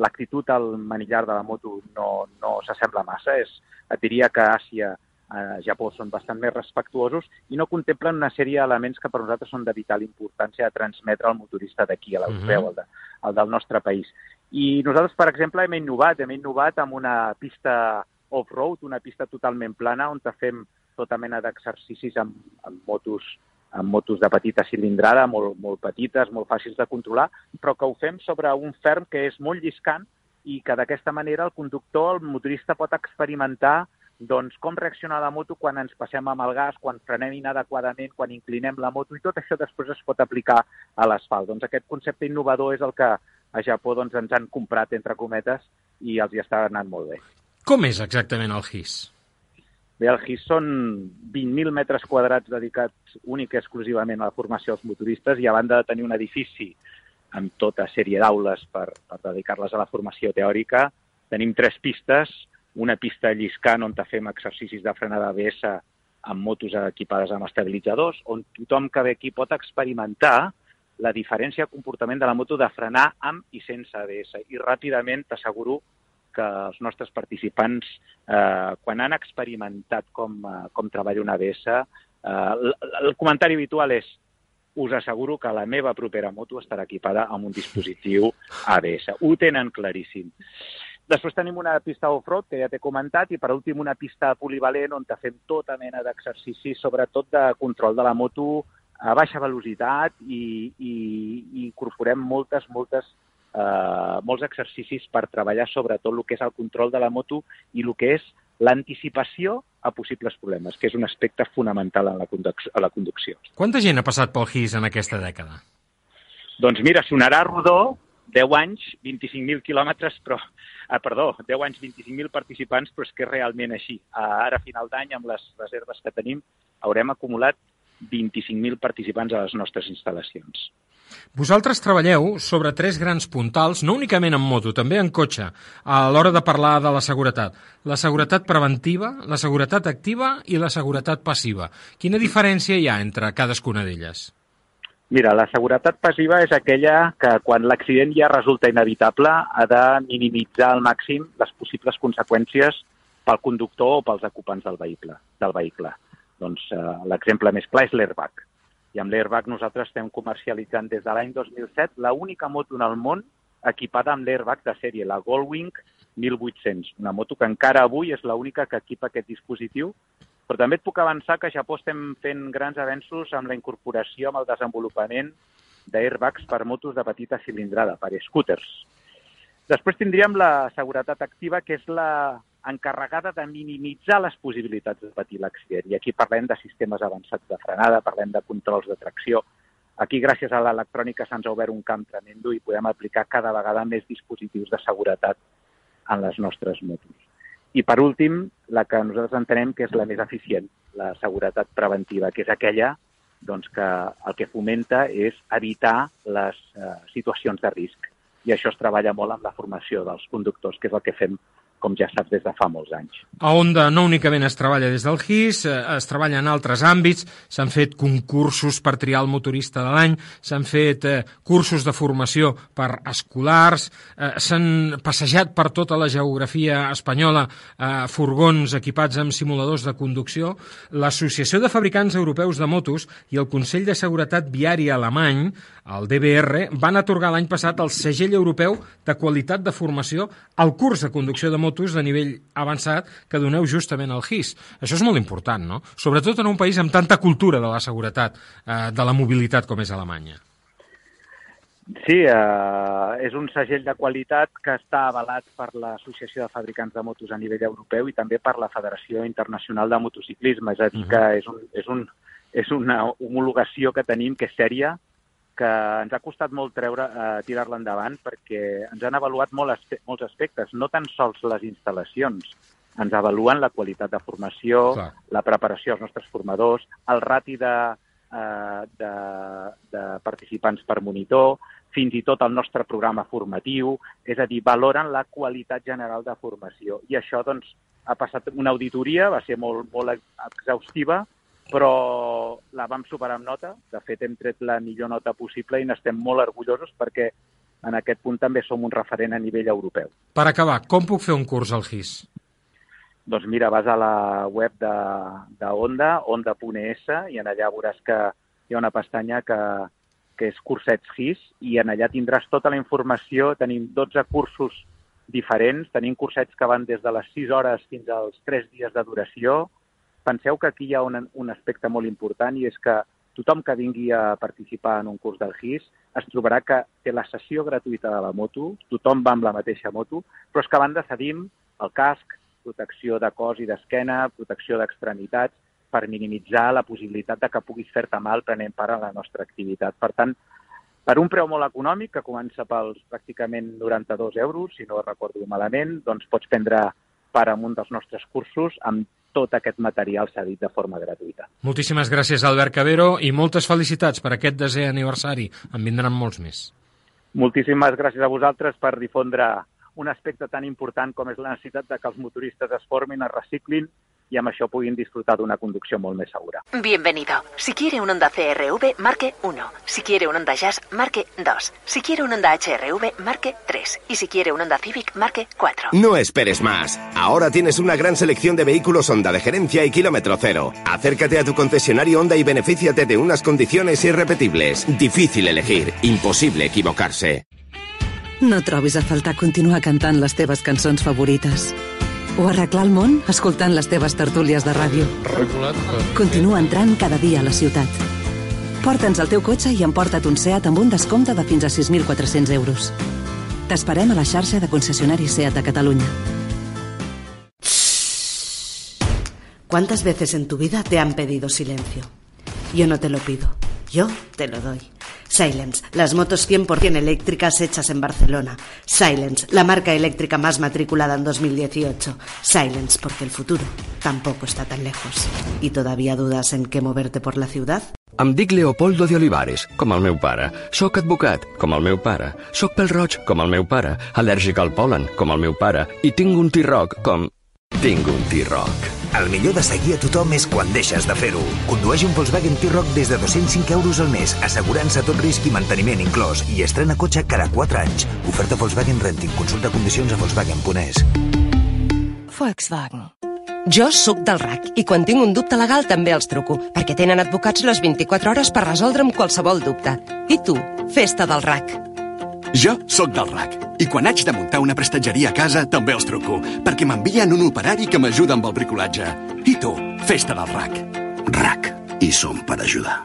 L'actitud al manillar de la moto no, no s'assembla massa. És, et diria que Àsia, eh, Japó són bastant més respectuosos i no contemplen una sèrie d'elements que per nosaltres són de vital importància de transmetre al motorista d'aquí, a l'europeu, Mhm. el, de, el del nostre país. I nosaltres, per exemple, hem innovat, hem innovat amb una pista off-road, una pista totalment plana, on fem tota mena d'exercicis amb, amb motos amb motos de petita cilindrada, molt, molt petites, molt fàcils de controlar, però que ho fem sobre un ferm que és molt lliscant i que d'aquesta manera el conductor, el motorista pot experimentar doncs, com reacciona la moto quan ens passem amb el gas, quan frenem inadequadament, quan inclinem la moto, i tot això després es pot aplicar a l'asfalt. Doncs aquest concepte innovador és el que a Japó doncs, ens han comprat, entre cometes, i els hi està anant molt bé. Com és exactament el HIS? Bé, el GIS són 20.000 metres quadrats dedicats únic i exclusivament a la formació dels motoristes i a banda de tenir un edifici amb tota sèrie d'aules per, per dedicar-les a la formació teòrica, tenim tres pistes, una pista lliscant on fem exercicis de frenada ABS amb motos equipades amb estabilitzadors, on tothom que ve aquí pot experimentar la diferència de comportament de la moto de frenar amb i sense ABS. I ràpidament t'asseguro que els nostres participants, eh, quan han experimentat com, eh, com treballa una ABS, eh, el, el comentari habitual és us asseguro que la meva propera moto estarà equipada amb un dispositiu ABS. Ho tenen claríssim. Després tenim una pista off-road, que ja t'he comentat, i per últim una pista polivalent on fem tota mena d'exercicis, sobretot de control de la moto a baixa velocitat i, i, i incorporem moltes, moltes, eh, molts exercicis per treballar sobretot el que és el control de la moto i el que és l'anticipació a possibles problemes, que és un aspecte fonamental en la, a la conducció. Quanta gent ha passat pel HIS en aquesta dècada? Doncs mira, sonarà rodó, 10 anys, 25.000 quilòmetres, però, ah, perdó, 10 anys, 25.000 participants, però és que és realment així. Ah, Ara, a final d'any, amb les reserves que tenim, haurem acumulat 25.000 participants a les nostres instal·lacions. Vosaltres treballeu sobre tres grans puntals, no únicament en moto, també en cotxe, a l'hora de parlar de la seguretat. La seguretat preventiva, la seguretat activa i la seguretat passiva. Quina diferència hi ha entre cadascuna d'elles? Mira, la seguretat passiva és aquella que quan l'accident ja resulta inevitable ha de minimitzar al màxim les possibles conseqüències pel conductor o pels ocupants del vehicle. Del vehicle. Doncs eh, l'exemple més clar és l'airbag. I amb l'airbag nosaltres estem comercialitzant des de l'any 2007 la única moto en el món equipada amb l'airbag de sèrie, la Goldwing 1800, una moto que encara avui és l'única que equipa aquest dispositiu, però també et puc avançar que a Japó estem fent grans avenços amb la incorporació, amb el desenvolupament d'airbags per motos de petita cilindrada, per scooters. Després tindríem la seguretat activa, que és la encarregada de minimitzar les possibilitats de patir l'accident. I aquí parlem de sistemes avançats de frenada, parlem de controls de tracció. Aquí, gràcies a l'electrònica, se'ns ha obert un camp tremendo i podem aplicar cada vegada més dispositius de seguretat en les nostres motos. I, per últim, la que nosaltres entenem que és la més eficient, la seguretat preventiva, que és aquella doncs, que el que fomenta és evitar les eh, situacions de risc. I això es treballa molt amb la formació dels conductors, que és el que fem com ja saps, des de fa molts anys. A Onda no únicament es treballa des del GIS, eh, es treballa en altres àmbits, s'han fet concursos per triar el motorista de l'any, s'han fet eh, cursos de formació per escolars, eh, s'han passejat per tota la geografia espanyola eh, furgons equipats amb simuladors de conducció. L'Associació de Fabricants Europeus de Motos i el Consell de Seguretat Viària alemany, el DBR, van atorgar l'any passat el segell europeu de qualitat de formació al curs de conducció de motos de nivell avançat que doneu justament al GIS. Això és molt important, no? Sobretot en un país amb tanta cultura de la seguretat, eh, de la mobilitat com és Alemanya. Sí, eh, és un segell de qualitat que està avalat per l'Associació de Fabricants de Motos a nivell europeu i també per la Federació Internacional de Motociclisme. És a dir, que és, un, és, un, és una homologació que tenim que és sèria, que ens ha costat molt treure, eh, tirar-la endavant perquè ens han avaluat molt aspe molts aspectes, no tan sols les instal·lacions, ens avaluen la qualitat de formació, Clar. la preparació dels nostres formadors, el rati de, eh, de, de participants per monitor, fins i tot el nostre programa formatiu, és a dir, valoren la qualitat general de formació. I això doncs, ha passat una auditoria, va ser molt, molt exhaustiva, però la vam superar amb nota. De fet, hem tret la millor nota possible i n'estem molt orgullosos perquè en aquest punt també som un referent a nivell europeu. Per acabar, com puc fer un curs al GIS? Doncs mira, vas a la web de, de Onda, onda.es, i en allà veuràs que hi ha una pestanya que, que és cursets GIS, i en allà tindràs tota la informació. Tenim 12 cursos diferents, tenim cursets que van des de les 6 hores fins als 3 dies de duració. Penseu que aquí hi ha un, un aspecte molt important i és que tothom que vingui a participar en un curs del GIS es trobarà que té la sessió gratuïta de la moto, tothom va amb la mateixa moto, però és que a banda cedim el casc, protecció de cos i d'esquena, protecció d'extremitats, per minimitzar la possibilitat de que puguis fer-te mal prenent part a la nostra activitat. Per tant, per un preu molt econòmic, que comença pels pràcticament 92 euros, si no recordo malament, doncs pots prendre part en un dels nostres cursos amb tot aquest material cedit de forma gratuïta. Moltíssimes gràcies, Albert Cabero, i moltes felicitats per aquest desè aniversari. En vindran molts més. Moltíssimes gràcies a vosaltres per difondre un aspecte tan important com és la necessitat de que els motoristes es formin, es reciclin y amb això puguin disfrutar d'una conducció molt més segura. Bienvenido. Si quiere un Honda CRV, marque 1. Si quiere un Honda Jazz, marque 2. Si quiere un Honda HRV, marque 3. Y si quiere un Honda Civic, marque 4. No esperes más. Ahora tienes una gran selección de vehículos Honda de gerencia y kilómetro cero. Acércate a tu concesionario Honda y benefíciate de unas condiciones irrepetibles. Difícil elegir, imposible equivocarse. No trobis a faltar continuar cantant les teves cançons favorites. O arreglar el món escoltant les teves tertúlies de ràdio. Continua entrant cada dia a la ciutat. Porta'ns el teu cotxe i emporta't un SEAT amb un descompte de fins a 6.400 euros. T'esperem a la xarxa de concessionaris SEAT de Catalunya. ¿Cuántas veces en tu vida te han pedido silencio? Yo no te lo pido, yo te lo doy. Silence, las motos 100% eléctricas hechas en Barcelona. Silence, la marca eléctrica más matriculada en 2018. Silence, porque el futuro tampoco está tan lejos. ¿Y todavía dudas en qué moverte por la ciudad? Em dic Leopoldo de Olivares, com el meu pare. Soc advocat, com el meu pare. Soc pel roig, com el meu pare. Al·lèrgic al polen, com el meu pare. I tinc un T-Roc, com... Tinc un T-Roc. El millor de seguir a tothom és quan deixes de fer-ho. Condueix un Volkswagen T-Roc des de 205 euros al mes, assegurant-se tot risc i manteniment inclòs, i estrena cotxe cada 4 anys. Oferta Volkswagen Renting. Consulta condicions a Volkswagen.es. Volkswagen. Jo sóc del RAC i quan tinc un dubte legal també els truco, perquè tenen advocats les 24 hores per resoldre'm qualsevol dubte. I tu, festa del RAC. Jo sóc del RAC i quan haig de muntar una prestatgeria a casa també els truco, perquè m'envien un operari que m'ajuda amb el bricolatge. I tu, festa del RAC. RAC. I som per ajudar.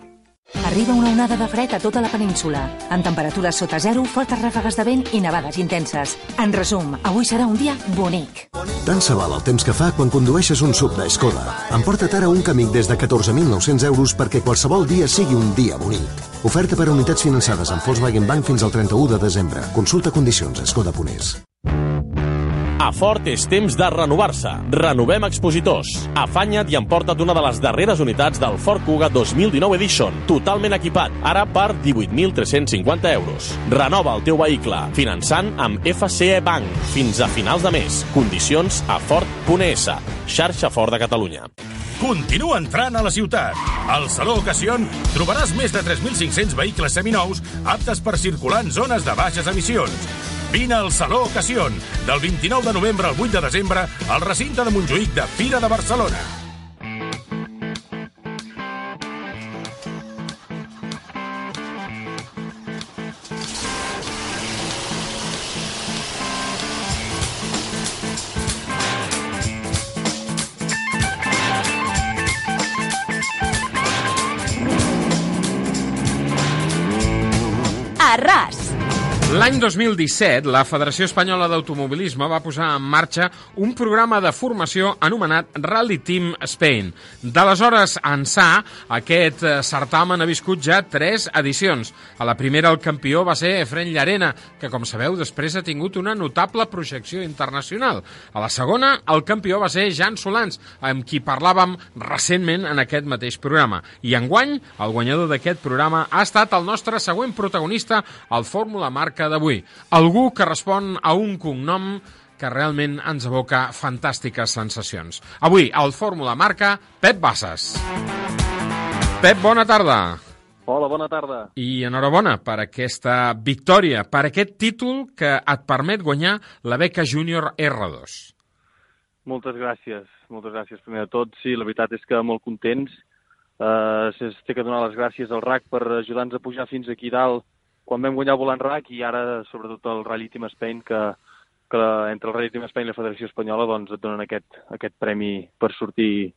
Arriba una onada de fred a tota la península, amb temperatures sota zero, fortes ràfegues de vent i nevades intenses. En resum, avui serà un dia bonic. Tant se val el temps que fa quan condueixes un sub de Skoda. Emporta't ara un Kamiq des de 14.900 euros perquè qualsevol dia sigui un dia bonic. Oferta per a unitats finançades amb Volkswagen Bank fins al 31 de desembre. Consulta condicions a skoda.es. A Ford és temps de renovar-se. Renovem expositors. Afanya't i emporta't una de les darreres unitats del Ford Kuga 2019 Edition, totalment equipat, ara per 18.350 euros. Renova el teu vehicle, finançant amb FCE Bank fins a finals de mes. Condicions a Ford.es, xarxa Ford de Catalunya. Continua entrant a la ciutat. Al Saló Ocasion trobaràs més de 3.500 vehicles seminous aptes per circular en zones de baixes emissions. Vine al Saló Ocasion, del 29 de novembre al 8 de desembre, al recinte de Montjuïc de Fira de Barcelona. Arras. L'any 2017, la Federació Espanyola d'Automobilisme va posar en marxa un programa de formació anomenat Rally Team Spain. D'aleshores ençà, aquest eh, certamen ha viscut ja tres edicions. A la primera el campió va ser Efren Llarena, que com sabeu després ha tingut una notable projecció internacional. A la segona, el campió va ser Jan Solans, amb qui parlàvem recentment en aquest mateix programa. I enguany, el guanyador d'aquest programa ha estat el nostre següent protagonista al Fórmula Marca d'avui. Algú que respon a un cognom que realment ens evoca fantàstiques sensacions. Avui, al Fórmula Marca, Pep Bassas. Pep, bona tarda. Hola, bona tarda. I enhorabona per aquesta victòria, per aquest títol que et permet guanyar la beca Júnior R2. Moltes gràcies, moltes gràcies. Primer de tot, sí, la veritat és que molt contents. Uh, S'ha que donar les gràcies al RAC per ajudar-nos a pujar fins aquí dalt quan vam guanyar volant RAC i ara, sobretot, el Rally Team Spain, que, que entre el Rally Team Spain i la Federació Espanyola doncs, et donen aquest, aquest premi per sortir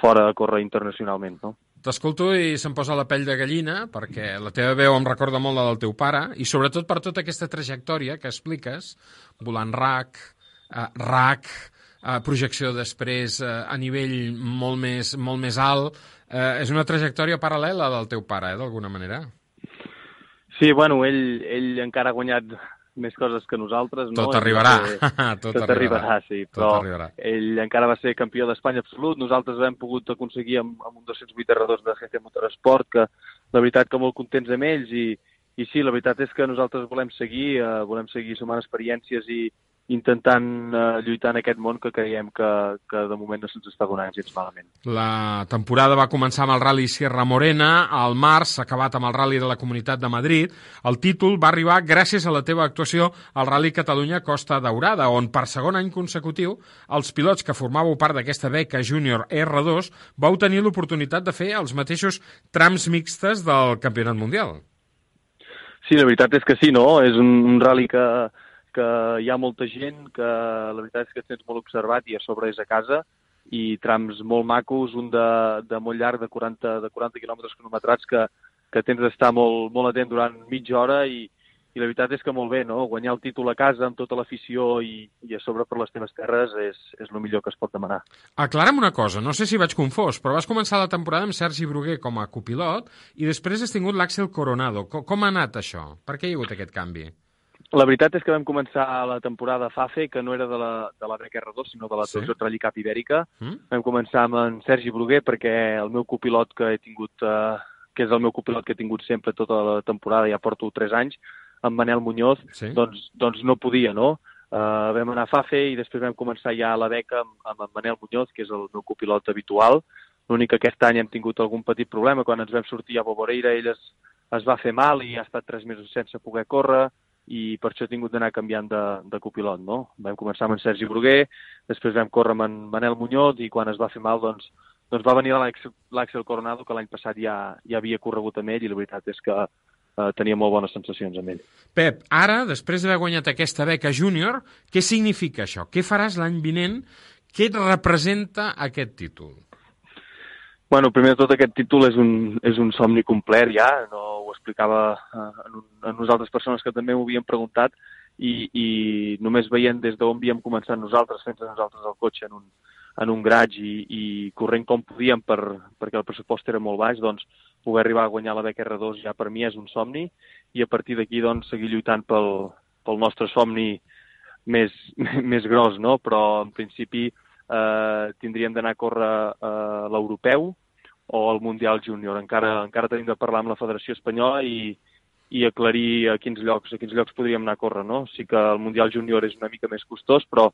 fora a córrer internacionalment. No? T'escolto i se'm posa la pell de gallina, perquè la teva veu em recorda molt la del teu pare, i sobretot per tota aquesta trajectòria que expliques, volant RAC, eh, RAC, eh, projecció després eh, a nivell molt més, molt més alt, eh, és una trajectòria paral·lela del teu pare, eh, d'alguna manera. Sí, bueno, ell, ell encara ha guanyat més coses que nosaltres. Tot no? arribarà. tot, tot arribarà, sí. Però tot arribarà. ell encara va ser campió d'Espanya absolut. Nosaltres hem pogut aconseguir amb, amb un 208 R2 de GT Motorsport, que la veritat que molt contents amb ells i, i sí, la veritat és que nosaltres volem seguir, eh, volem seguir sumant experiències i, intentant uh, lluitar en aquest món que creiem que, que de moment no se'ns està donant gens malament. La temporada va començar amb el Rally Sierra Morena, al març s'ha acabat amb el Rally de la Comunitat de Madrid. El títol va arribar gràcies a la teva actuació al Rally Catalunya Costa Daurada, on per segon any consecutiu els pilots que formàveu part d'aquesta beca Júnior R2 vau tenir l'oportunitat de fer els mateixos trams mixtes del Campionat Mundial. Sí, la veritat és que sí, no? És un, un rally que, que hi ha molta gent, que la veritat és que tens molt observat i a sobre és a casa, i trams molt macos, un de, de molt llarg, de 40, de 40 quilòmetres cronometrats, que, que tens d'estar molt, molt atent durant mitja hora i, i la veritat és que molt bé, no? Guanyar el títol a casa amb tota l'afició i, i a sobre per les teves terres és, és el millor que es pot demanar. Aclara'm una cosa, no sé si vaig confós, però vas començar la temporada amb Sergi Bruguer com a copilot i després has tingut l'Àxel Coronado. Com, com ha anat això? Per què hi ha hagut aquest canvi? La veritat és que vam començar la temporada FAFE, que no era de la, de la Beca R2, sinó de la sí? Rally Cup Ibèrica. Mm? Vam començar amb en Sergi Bruguer perquè el meu copilot que he tingut, eh, que és el meu copilot que he tingut sempre tota la temporada, ja porto 3 anys, en Manel Muñoz, sí? doncs, doncs no podia, no? Uh, vam anar a FAFE i després vam començar ja la beca amb, amb en Manel Muñoz, que és el meu copilot habitual. L'únic que aquest any hem tingut algun petit problema. Quan ens vam sortir a Boboreira, ell es, es va fer mal i ha estat tres mesos sense poder córrer i per això he tingut d'anar canviant de, de copilot, no? Vam començar amb en Sergi Bruguer, després vam córrer amb en Manel Muñoz i quan es va fer mal, doncs, doncs va venir l'Àxel Coronado, que l'any passat ja, ja havia corregut amb ell i la veritat és que eh, tenia molt bones sensacions amb ell. Pep, ara, després d'haver guanyat aquesta beca júnior, què significa això? Què faràs l'any vinent? Què et representa aquest títol? Bueno, primer de tot aquest títol és un, és un somni complet ja, no ho explicava a, a nosaltres persones que també m'ho havien preguntat i, i només veient des d'on havíem començat nosaltres, fent nosaltres el cotxe en un, en un graig i, i corrent com podíem per, perquè el pressupost era molt baix, doncs poder arribar a guanyar la beca R2 ja per mi és un somni i a partir d'aquí doncs seguir lluitant pel, pel nostre somni més, més gros, no? però en principi eh, tindríem d'anar a córrer eh, l'europeu o el Mundial Júnior. Encara, encara tenim de parlar amb la Federació Espanyola i, i aclarir a quins llocs, a quins llocs podríem anar a córrer. No? Sí que el Mundial Júnior és una mica més costós, però,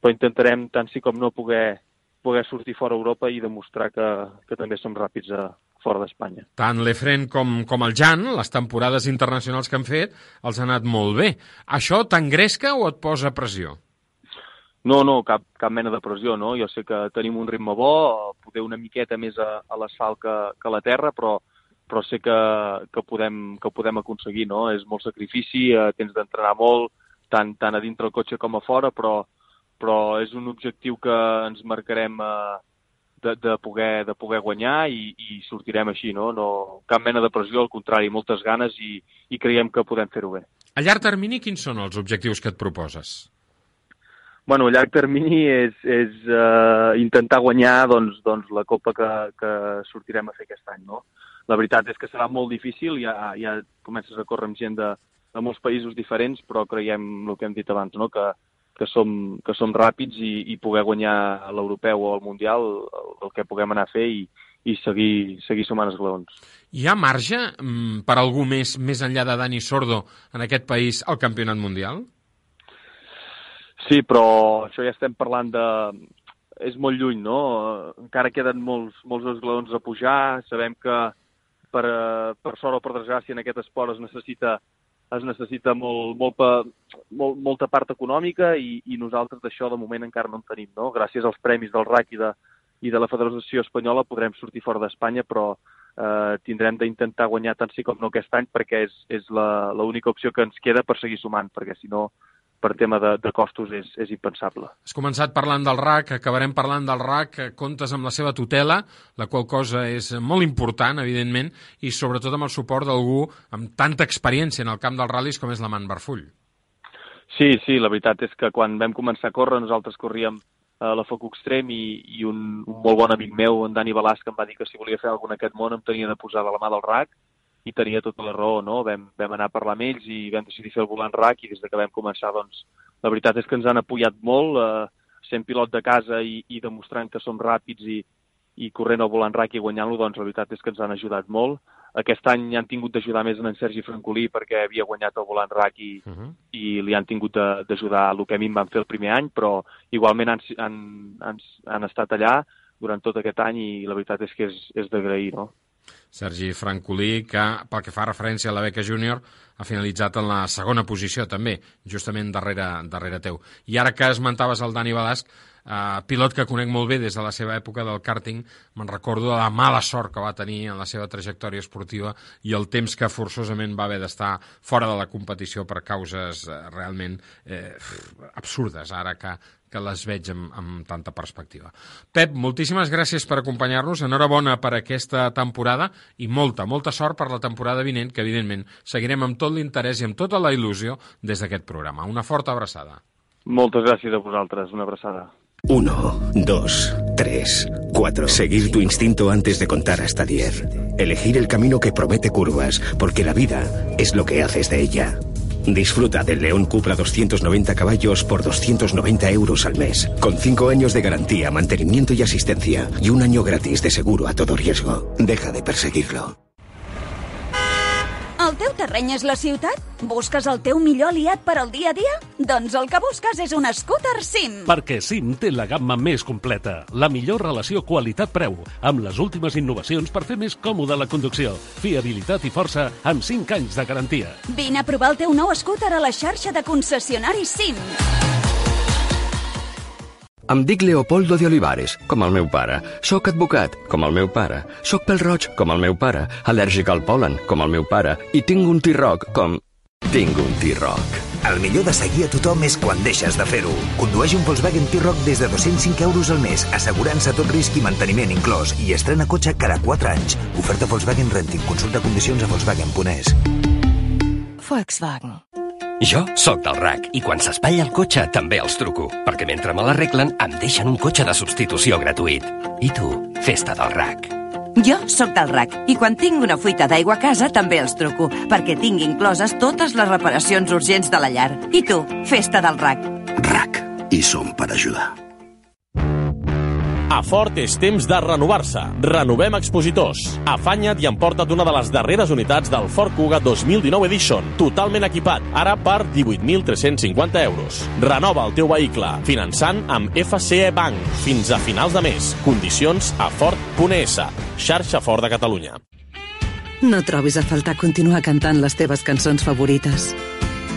però intentarem tant sí com no poder, poder sortir fora Europa i demostrar que, que també som ràpids a, fora d'Espanya. Tant l'Efren com, com el Jan, les temporades internacionals que han fet, els han anat molt bé. Això t'engresca o et posa pressió? No, no, cap, cap mena de pressió, no? Jo sé que tenim un ritme bo, poder una miqueta més a, a l'asfalt que, que a la terra, però, però sé que, que, podem, que podem aconseguir, no? És molt sacrifici, eh, tens d'entrenar molt, tant, tant a dintre el cotxe com a fora, però, però és un objectiu que ens marcarem eh, de, de, poder, de poder guanyar i, i sortirem així, no? no? Cap mena de pressió, al contrari, moltes ganes i, i creiem que podem fer-ho bé. A llarg termini, quins són els objectius que et proposes? Bueno, a llarg termini és, és uh, intentar guanyar doncs, doncs, la copa que, que sortirem a fer aquest any. No? La veritat és que serà molt difícil, ja, ja comences a córrer amb gent de, de molts països diferents, però creiem el que hem dit abans, no? que, que, som, que som ràpids i, i poder guanyar l'europeu o el mundial, el, el que puguem anar a fer i, i seguir, seguir sumant esglaons. Hi ha marge mm, per algú més, més enllà de Dani Sordo en aquest país al campionat mundial? Sí, però això ja estem parlant de... És molt lluny, no? Encara queden molts, molts esglaons a pujar. Sabem que, per, uh, per sort o per desgràcia en aquest esport es necessita es necessita molt, molt, molt, molta part econòmica i, i nosaltres d'això de moment encara no en tenim. No? Gràcies als premis del RAC i de, i de la Federació Espanyola podrem sortir fora d'Espanya, però eh, tindrem d'intentar guanyar tant sí com no aquest any perquè és, és l'única opció que ens queda per seguir sumant, perquè si no per tema de, de costos és, és impensable. Has començat parlant del RAC, acabarem parlant del RAC, comptes amb la seva tutela, la qual cosa és molt important, evidentment, i sobretot amb el suport d'algú amb tanta experiència en el camp dels ral·lis com és la Man Barfull. Sí, sí, la veritat és que quan vam començar a córrer nosaltres corríem a la Foc Extrem i, i un, un molt bon amic meu, en Dani Balasca, em va dir que si volia fer alguna en aquest món em tenia de posar de la mà del RAC i tenia tota la raó, no? Vam, vam anar a parlar amb ells i vam decidir fer el volant RAC i des de que vam començar, doncs, la veritat és que ens han apoyat molt, eh, sent pilot de casa i, i demostrant que som ràpids i, i corrent el volant RAC i guanyant-lo, doncs la veritat és que ens han ajudat molt. Aquest any han tingut d'ajudar més en en Sergi Francolí perquè havia guanyat el volant RAC i, uh -huh. i li han tingut d'ajudar el que a mi em van fer el primer any, però igualment han, han, han, han estat allà durant tot aquest any i la veritat és que és, és d'agrair, no? Sergi Francolí, que pel que fa referència a la beca júnior ha finalitzat en la segona posició també, justament darrere, darrere teu. I ara que esmentaves el Dani Balasc, eh, pilot que conec molt bé des de la seva època del karting, me'n recordo de la mala sort que va tenir en la seva trajectòria esportiva i el temps que forçosament va haver d'estar fora de la competició per causes eh, realment eh, absurdes, ara que, que les veig amb, amb tanta perspectiva. Pep, moltíssimes gràcies per acompanyar-nos, enhorabona per aquesta temporada i molta, molta sort per la temporada vinent, que evidentment seguirem amb tot l'interès i amb tota la il·lusió des d'aquest programa. Una forta abraçada. Moltes gràcies a vosaltres, una abraçada. 1, 2, 3, 4. Seguir tu instinto antes de contar hasta 10. Elegir el camino que promete curvas, porque la vida es lo que haces de ella. Disfruta del León Cupra 290 caballos por 290 euros al mes, con 5 años de garantía, mantenimiento y asistencia, y un año gratis de seguro a todo riesgo. Deja de perseguirlo. El teu terreny és la ciutat? Busques el teu millor aliat per al dia a dia? Doncs el que busques és un scooter SIM. Perquè SIM té la gamma més completa, la millor relació qualitat-preu, amb les últimes innovacions per fer més còmoda la conducció, fiabilitat i força amb 5 anys de garantia. Vine a provar el teu nou scooter a la xarxa de concessionaris SIM. Em dic Leopoldo de Olivares, com el meu pare. Soc advocat, com el meu pare. Soc pel roig, com el meu pare. Al·lèrgic al polen, com el meu pare. I tinc un T-Roc, com... Tinc un T-Roc. El millor de seguir a tothom és quan deixes de fer-ho. Condueix un Volkswagen T-Roc des de 205 euros al mes, assegurant-se tot risc i manteniment inclòs, i estrena cotxe cada 4 anys. Oferta Volkswagen Renting. Consulta condicions a Volkswagen.es. Volkswagen. Jo sóc del RAC i quan s'espatlla el cotxe també els truco, perquè mentre me l'arreglen em deixen un cotxe de substitució gratuït. I tu, festa del RAC. Jo sóc del RAC i quan tinc una fuita d'aigua a casa també els truco, perquè tinc incloses totes les reparacions urgents de la llar. I tu, festa del RAC. RAC. I som per ajudar. A Ford és temps de renovar-se. Renovem expositors. Afanya't i emporta't una de les darreres unitats del Ford Kuga 2019 Edition, totalment equipat, ara per 18.350 euros. Renova el teu vehicle, finançant amb FCE Bank, fins a finals de mes. Condicions a Ford.es, xarxa Ford de Catalunya. No trobis a faltar continuar cantant les teves cançons favorites.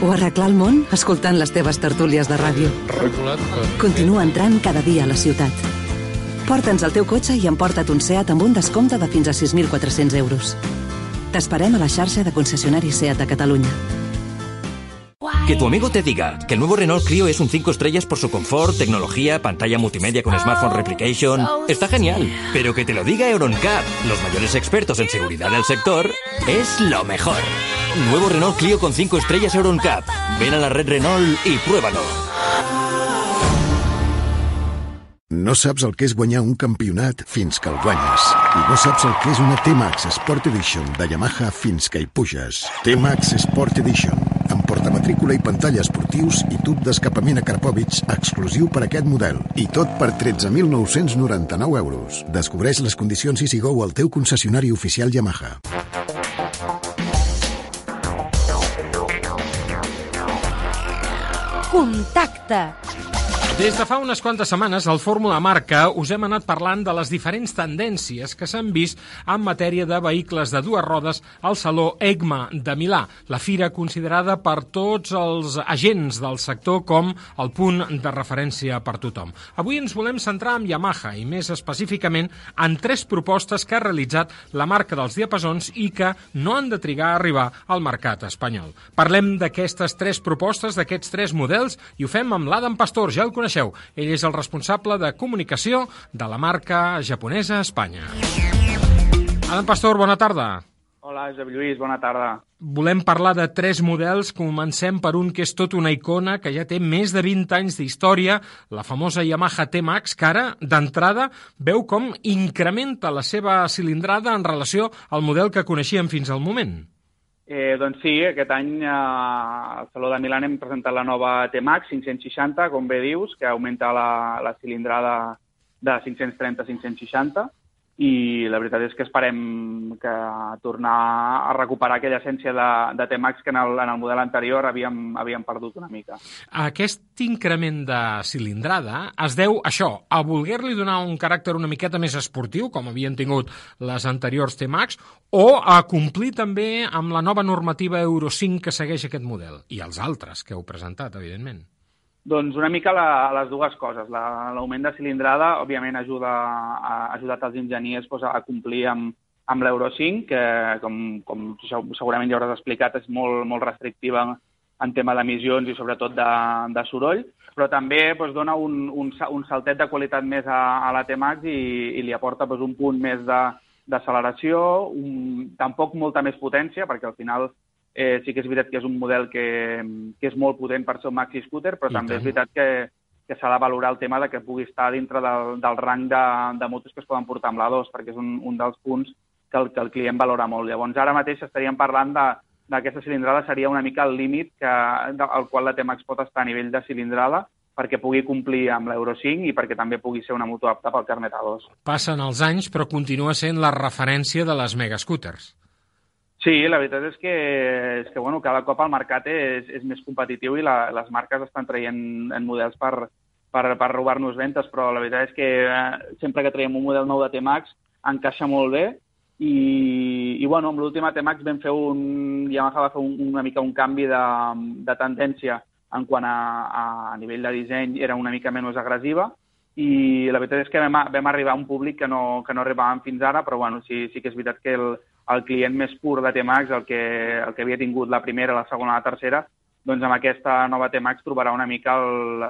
O arreglar el món escoltant les teves tertúlies de ràdio. Continua entrant cada dia a la ciutat. Porta'ns el teu cotxe i emporta't un SEAT amb un descompte de fins a 6.400 euros. T'esperem la xarxa de concessionaris SEAT de Catalunya. Que tu amigo te diga que el nuevo Renault Clio es un 5 estrellas por su confort, tecnología, pantalla multimedia con smartphone replication. Está genial. Pero que te lo diga Euroncap, los mayores expertos en seguridad del sector, es lo mejor. Nuevo Renault Clio con 5 estrellas Euroncap. Ven a la red Renault y pruébalo. No saps el que és guanyar un campionat fins que el guanyes. I no saps el que és una T-Max Sport Edition de Yamaha fins que hi puges. T-Max Sport Edition, amb portamatrícula i pantalla esportius i tub d'escapament a Karpovich exclusiu per a aquest model. I tot per 13.999 euros. Descobreix les condicions i sigou al teu concessionari oficial Yamaha. Contacte Des de fa unes quantes setmanes, al Fórmula Marca us hem anat parlant de les diferents tendències que s'han vist en matèria de vehicles de dues rodes al Saló EGMA de Milà, la fira considerada per tots els agents del sector com el punt de referència per tothom. Avui ens volem centrar en Yamaha i més específicament en tres propostes que ha realitzat la marca dels diapasons i que no han de trigar a arribar al mercat espanyol. Parlem d'aquestes tres propostes, d'aquests tres models, i ho fem amb l'Adam Pastor, ja el coneixem coneixeu. Ell és el responsable de comunicació de la marca japonesa Espanya. Adam Pastor, bona tarda. Hola, Josep Lluís, bona tarda. Volem parlar de tres models. Comencem per un que és tot una icona, que ja té més de 20 anys d'història, la famosa Yamaha T-Max, que ara, d'entrada, veu com incrementa la seva cilindrada en relació al model que coneixíem fins al moment. Eh, doncs sí, aquest any eh, al Saló de Milà hem presentat la nova T-Max 560, com bé dius, que augmenta la, la cilindrada de 530 a 560 i la veritat és que esperem que tornar a recuperar aquella essència de, de T-Max que en el, en el model anterior havíem, havíem perdut una mica. Aquest increment de cilindrada es deu a això, a voler-li donar un caràcter una miqueta més esportiu, com havien tingut les anteriors T-Max, o a complir també amb la nova normativa Euro 5 que segueix aquest model, i els altres que heu presentat, evidentment. Doncs una mica la, les dues coses. L'augment la, de cilindrada, òbviament, ajuda, ha ajudat els enginyers doncs, a complir amb, amb l'Euro 5, que, com, com segurament ja hauràs explicat, és molt, molt restrictiva en, tema d'emissions i sobretot de, de soroll, però també doncs, dona un, un, un saltet de qualitat més a, a la T-Max i, i li aporta doncs, un punt més d'acceleració, tampoc molta més potència, perquè al final Eh, sí que és veritat que és un model que, que és molt potent per ser un maxi scooter, però I també tant. és veritat que, que s'ha de valorar el tema de que pugui estar dintre del, del rang de, de motos que es poden portar amb la 2, perquè és un, un dels punts que el, que el client valora molt. Llavors, ara mateix estaríem parlant de, d'aquesta cilindrada seria una mica el límit que, al qual la T-Max pot estar a nivell de cilindrada perquè pugui complir amb l'Euro 5 i perquè també pugui ser una moto apta pel carnet A2. Passen els anys, però continua sent la referència de les megascooters. Sí, la veritat és que, és que bueno, cada cop el mercat és, és més competitiu i la, les marques estan traient en models per, per, per robar-nos ventes, però la veritat és que eh, sempre que traiem un model nou de T-Max encaixa molt bé i, i bueno, amb l'última T-Max vam fer un... Yamaha va fer un, una mica un canvi de, de tendència en quant a, a, a nivell de disseny era una mica menys agressiva i la veritat és que vam, vam arribar a un públic que no, que no arribàvem fins ara, però bueno, sí, sí que és veritat que el, el client més pur de T-Max, el, que, el que havia tingut la primera, la segona, la tercera, doncs amb aquesta nova T-Max trobarà una mica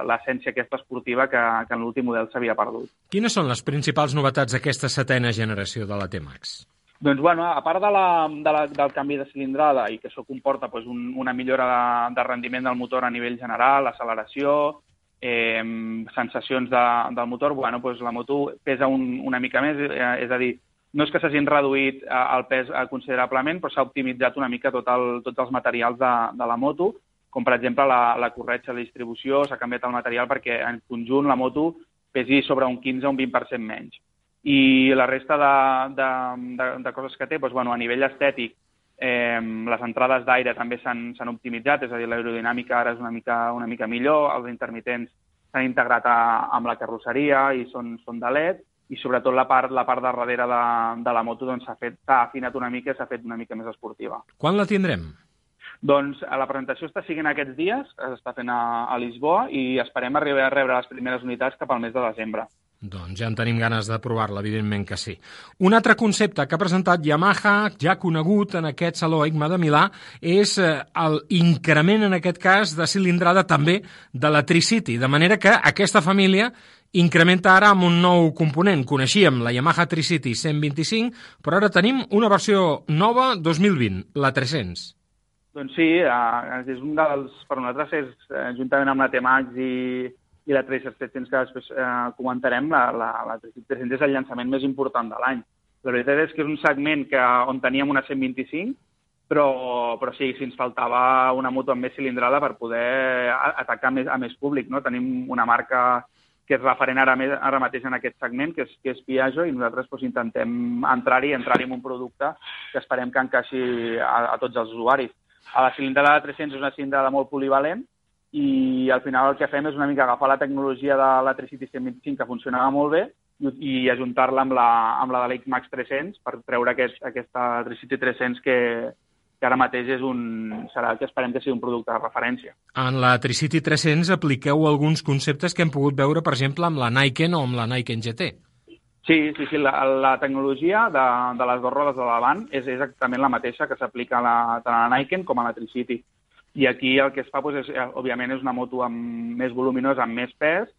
l'essència aquesta esportiva que, que en l'últim model s'havia perdut. Quines són les principals novetats d'aquesta setena generació de la T-Max? Doncs, bueno, a part de la, de la, del canvi de cilindrada i que això comporta doncs, un, una millora de, de rendiment del motor a nivell general, acceleració, eh, sensacions de, del motor, bueno, doncs la moto pesa un, una mica més, eh, és a dir, no és que s'hagin reduït eh, el pes eh, considerablement, però s'ha optimitzat una mica tot el, tots els materials de, de la moto, com per exemple la, la corretja de distribució, s'ha canviat el material perquè en conjunt la moto pesi sobre un 15 o un 20% menys. I la resta de, de, de, de coses que té, doncs, bueno, a nivell estètic, eh, les entrades d'aire també s'han optimitzat, és a dir, l'aerodinàmica ara és una mica, una mica millor, els intermitents s'han integrat a, amb la carrosseria i són, són de LED, i sobretot la part, la part de darrere de, de la moto doncs, s'ha fet s'ha afinat una mica i s'ha fet una mica més esportiva. Quan la tindrem? Doncs a la presentació està siguent aquests dies, s'està fent a, a Lisboa i esperem arribar a rebre les primeres unitats cap al mes de desembre. Doncs ja en tenim ganes de provar-la, evidentment que sí. Un altre concepte que ha presentat Yamaha, ja conegut en aquest Saló EICMA de Milà, és eh, l'increment, en aquest cas, de cilindrada també de la Tricity, de manera que aquesta família incrementa ara amb un nou component. Coneixíem la Yamaha Tricity 125, però ara tenim una versió nova 2020, la 300. Doncs sí, eh, és un dels, per nosaltres és, eh, juntament amb la T-Max i, i la Tracer 700 que després eh, comentarem, la, la, la 300 és el llançament més important de l'any. La veritat és que és un segment que, on teníem una 125, però, però sí, si ens faltava una moto amb més cilindrada per poder atacar més, a més públic. No? Tenim una marca que és referent ara, ara mateix en aquest segment, que és, que és Piaggio, i nosaltres doncs, intentem entrar-hi, entrar-hi en un producte que esperem que encaixi a, a tots els usuaris. A la cilindrada de 300 és una cilindrada molt polivalent, i al final el que fem és una mica agafar la tecnologia de la 125 que funcionava molt bé i, i ajuntar-la amb, la, amb la de l'XMAX 300 per treure aquest, aquesta Electricity 300 que, que ara mateix és un, serà el que esperem que sigui un producte de referència. En la Tricity 300 apliqueu alguns conceptes que hem pogut veure, per exemple, amb la Niken o amb la Niken GT. Sí, sí, sí, la, la tecnologia de, de les dues rodes de davant és exactament la mateixa que s'aplica tant a la Niken com a la Tricity. I aquí el que es fa, doncs, és, òbviament, és una moto amb més voluminosa, amb més pes,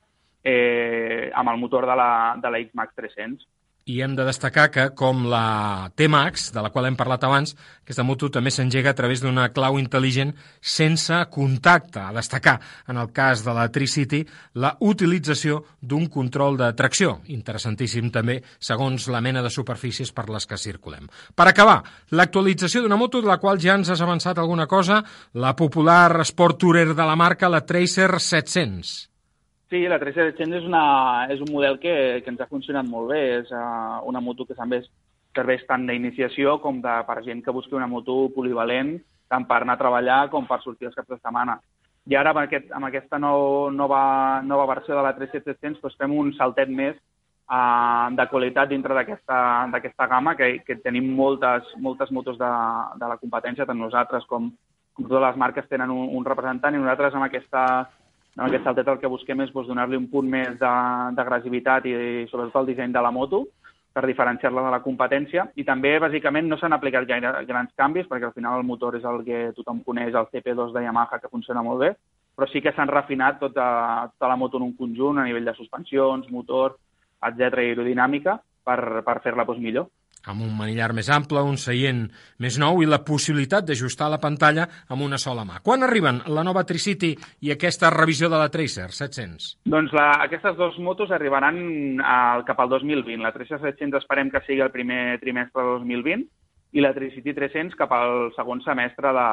eh, amb el motor de la, de la X-Max 300 i hem de destacar que, com la T-Max, de la qual hem parlat abans, aquesta moto també s'engega a través d'una clau intel·ligent sense contacte. A destacar, en el cas de la Tricity, la utilització d'un control de tracció, interessantíssim també, segons la mena de superfícies per les que circulem. Per acabar, l'actualització d'una moto de la qual ja ens has avançat alguna cosa, la popular Sport Tourer de la marca, la Tracer 700. Sí, la 300 és, una, és un model que, que ens ha funcionat molt bé. És uh, una moto que també serveix tant d'iniciació com de, per gent que busqui una moto polivalent, tant per anar a treballar com per sortir els caps de setmana. I ara, amb, aquest, amb aquesta nou, nova, nova versió de la 3700, doncs fem un saltet més uh, de qualitat dintre d'aquesta gamma, que, que tenim moltes, moltes motos de, de la competència, tant nosaltres com, com totes les marques tenen un, un representant, i nosaltres amb aquesta amb aquest saltet el que busquem és doncs, donar-li un punt més d'agressivitat i, i sobretot el disseny de la moto per diferenciar-la de la competència. I també, bàsicament, no s'han aplicat gaire grans canvis perquè al final el motor és el que tothom coneix, el CP2 de Yamaha, que funciona molt bé, però sí que s'han refinat tota, tota la moto en un conjunt a nivell de suspensions, motor, etc i aerodinàmica per, per fer-la doncs, millor amb un manillar més ample, un seient més nou i la possibilitat d'ajustar la pantalla amb una sola mà. Quan arriben la nova Tricity i aquesta revisió de la Tracer 700? Doncs la, aquestes dues motos arribaran al, cap al 2020. La Tracer 700 esperem que sigui el primer trimestre de 2020 i la Tricity 300 cap al segon semestre de,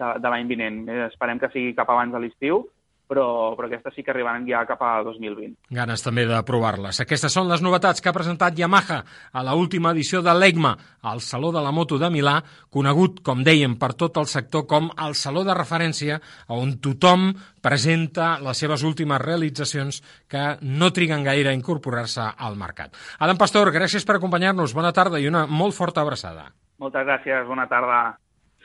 de, de l'any vinent. Eh, esperem que sigui cap abans de l'estiu però, però aquestes sí que arribaran ja cap a 2020. Ganes també de provar-les. Aquestes són les novetats que ha presentat Yamaha a la última edició de l'EGMA, al Saló de la Moto de Milà, conegut, com dèiem, per tot el sector com el Saló de Referència, on tothom presenta les seves últimes realitzacions que no triguen gaire a incorporar-se al mercat. Adam Pastor, gràcies per acompanyar-nos. Bona tarda i una molt forta abraçada. Moltes gràcies, bona tarda.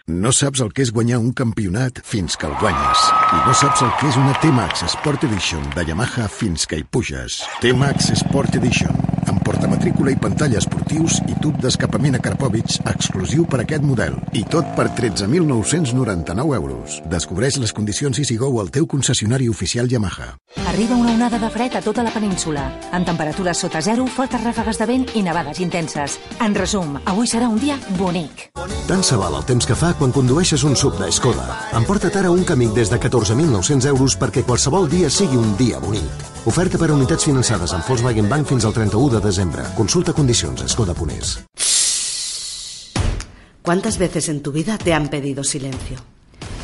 No saps el que és guanyar un campionat fins que el guanyes. I no saps el que és una T-Max Sport Edition de Yamaha fins que hi puges. T-Max Sport Edition portamatrícula i pantalla esportius i tub d'escapament a Karpovich exclusiu per aquest model. I tot per 13.999 euros. Descobreix les condicions i sigueu al teu concessionari oficial Yamaha. Arriba una onada de fred a tota la península, amb temperatures sota zero, fortes ràfegues de vent i nevades intenses. En resum, avui serà un dia bonic. Tant se val el temps que fa quan condueixes un sub de Skoda. Emporta't ara un camí des de 14.900 euros perquè qualsevol dia sigui un dia bonic. Oferta per a unitats finançades amb Volkswagen Bank fins al 31 de desembre. Consulta condicions a Skoda.es. ¿Cuántas veces en tu vida te han pedido silencio?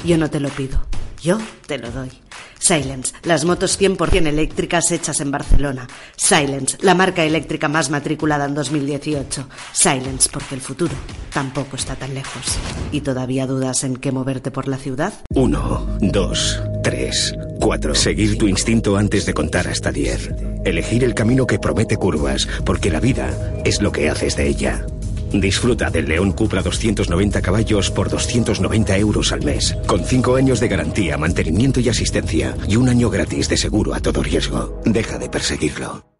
Yo no te lo pido, yo te lo doy. Silence, las motos 100% eléctricas hechas en Barcelona. Silence, la marca eléctrica más matriculada en 2018. Silence, porque el futuro tampoco está tan lejos. ¿Y todavía dudas en qué moverte por la ciudad? Uno, dos, tres, cuatro. Seguir tu instinto antes de contar hasta diez. Elegir el camino que promete curvas, porque la vida es lo que haces de ella. Disfruta del León Cupra 290 caballos por 290 euros al mes, con 5 años de garantía, mantenimiento y asistencia, y un año gratis de seguro a todo riesgo. Deja de perseguirlo.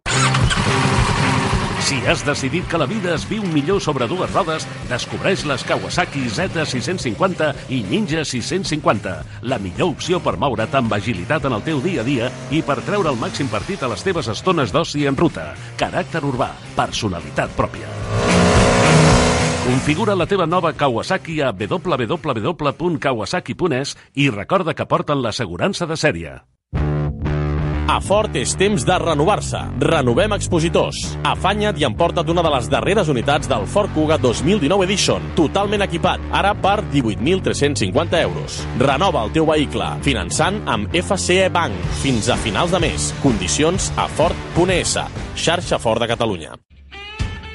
Si has decidit que la vida es viu millor sobre dues rodes, descobreix les Kawasaki Z650 i Ninja 650, la millor opció per moure't amb agilitat en el teu dia a dia i per treure el màxim partit a les teves estones d'oci en ruta. Caràcter urbà, personalitat pròpia. Configura la teva nova Kawasaki a www.kawasaki.es i recorda que porten l'assegurança de sèrie. A Ford és temps de renovar-se. Renovem expositors. Afanya't i emporta't una de les darreres unitats del Ford Kuga 2019 Edition, totalment equipat, ara per 18.350 euros. Renova el teu vehicle, finançant amb FCE Bank fins a finals de mes. Condicions a Ford.es, xarxa Ford de Catalunya.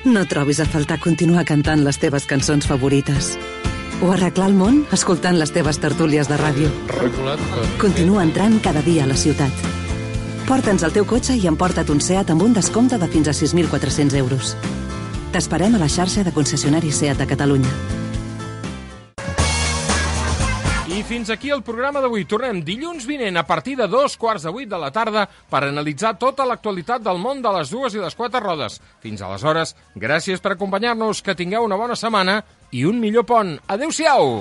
No trobis a faltar continuar cantant les teves cançons favorites. O arreglar el món escoltant les teves tertúlies de ràdio. Continua entrant cada dia a la ciutat. Porta'ns el teu cotxe i emporta't un SEAT amb un descompte de fins a 6.400 euros. T'esperem a la xarxa de concessionaris SEAT de Catalunya. I fins aquí el programa d'avui. Tornem dilluns vinent a partir de dos quarts de vuit de la tarda per analitzar tota l'actualitat del món de les dues i les quatre rodes. Fins aleshores, gràcies per acompanyar-nos, que tingueu una bona setmana i un millor pont. Adéu-siau!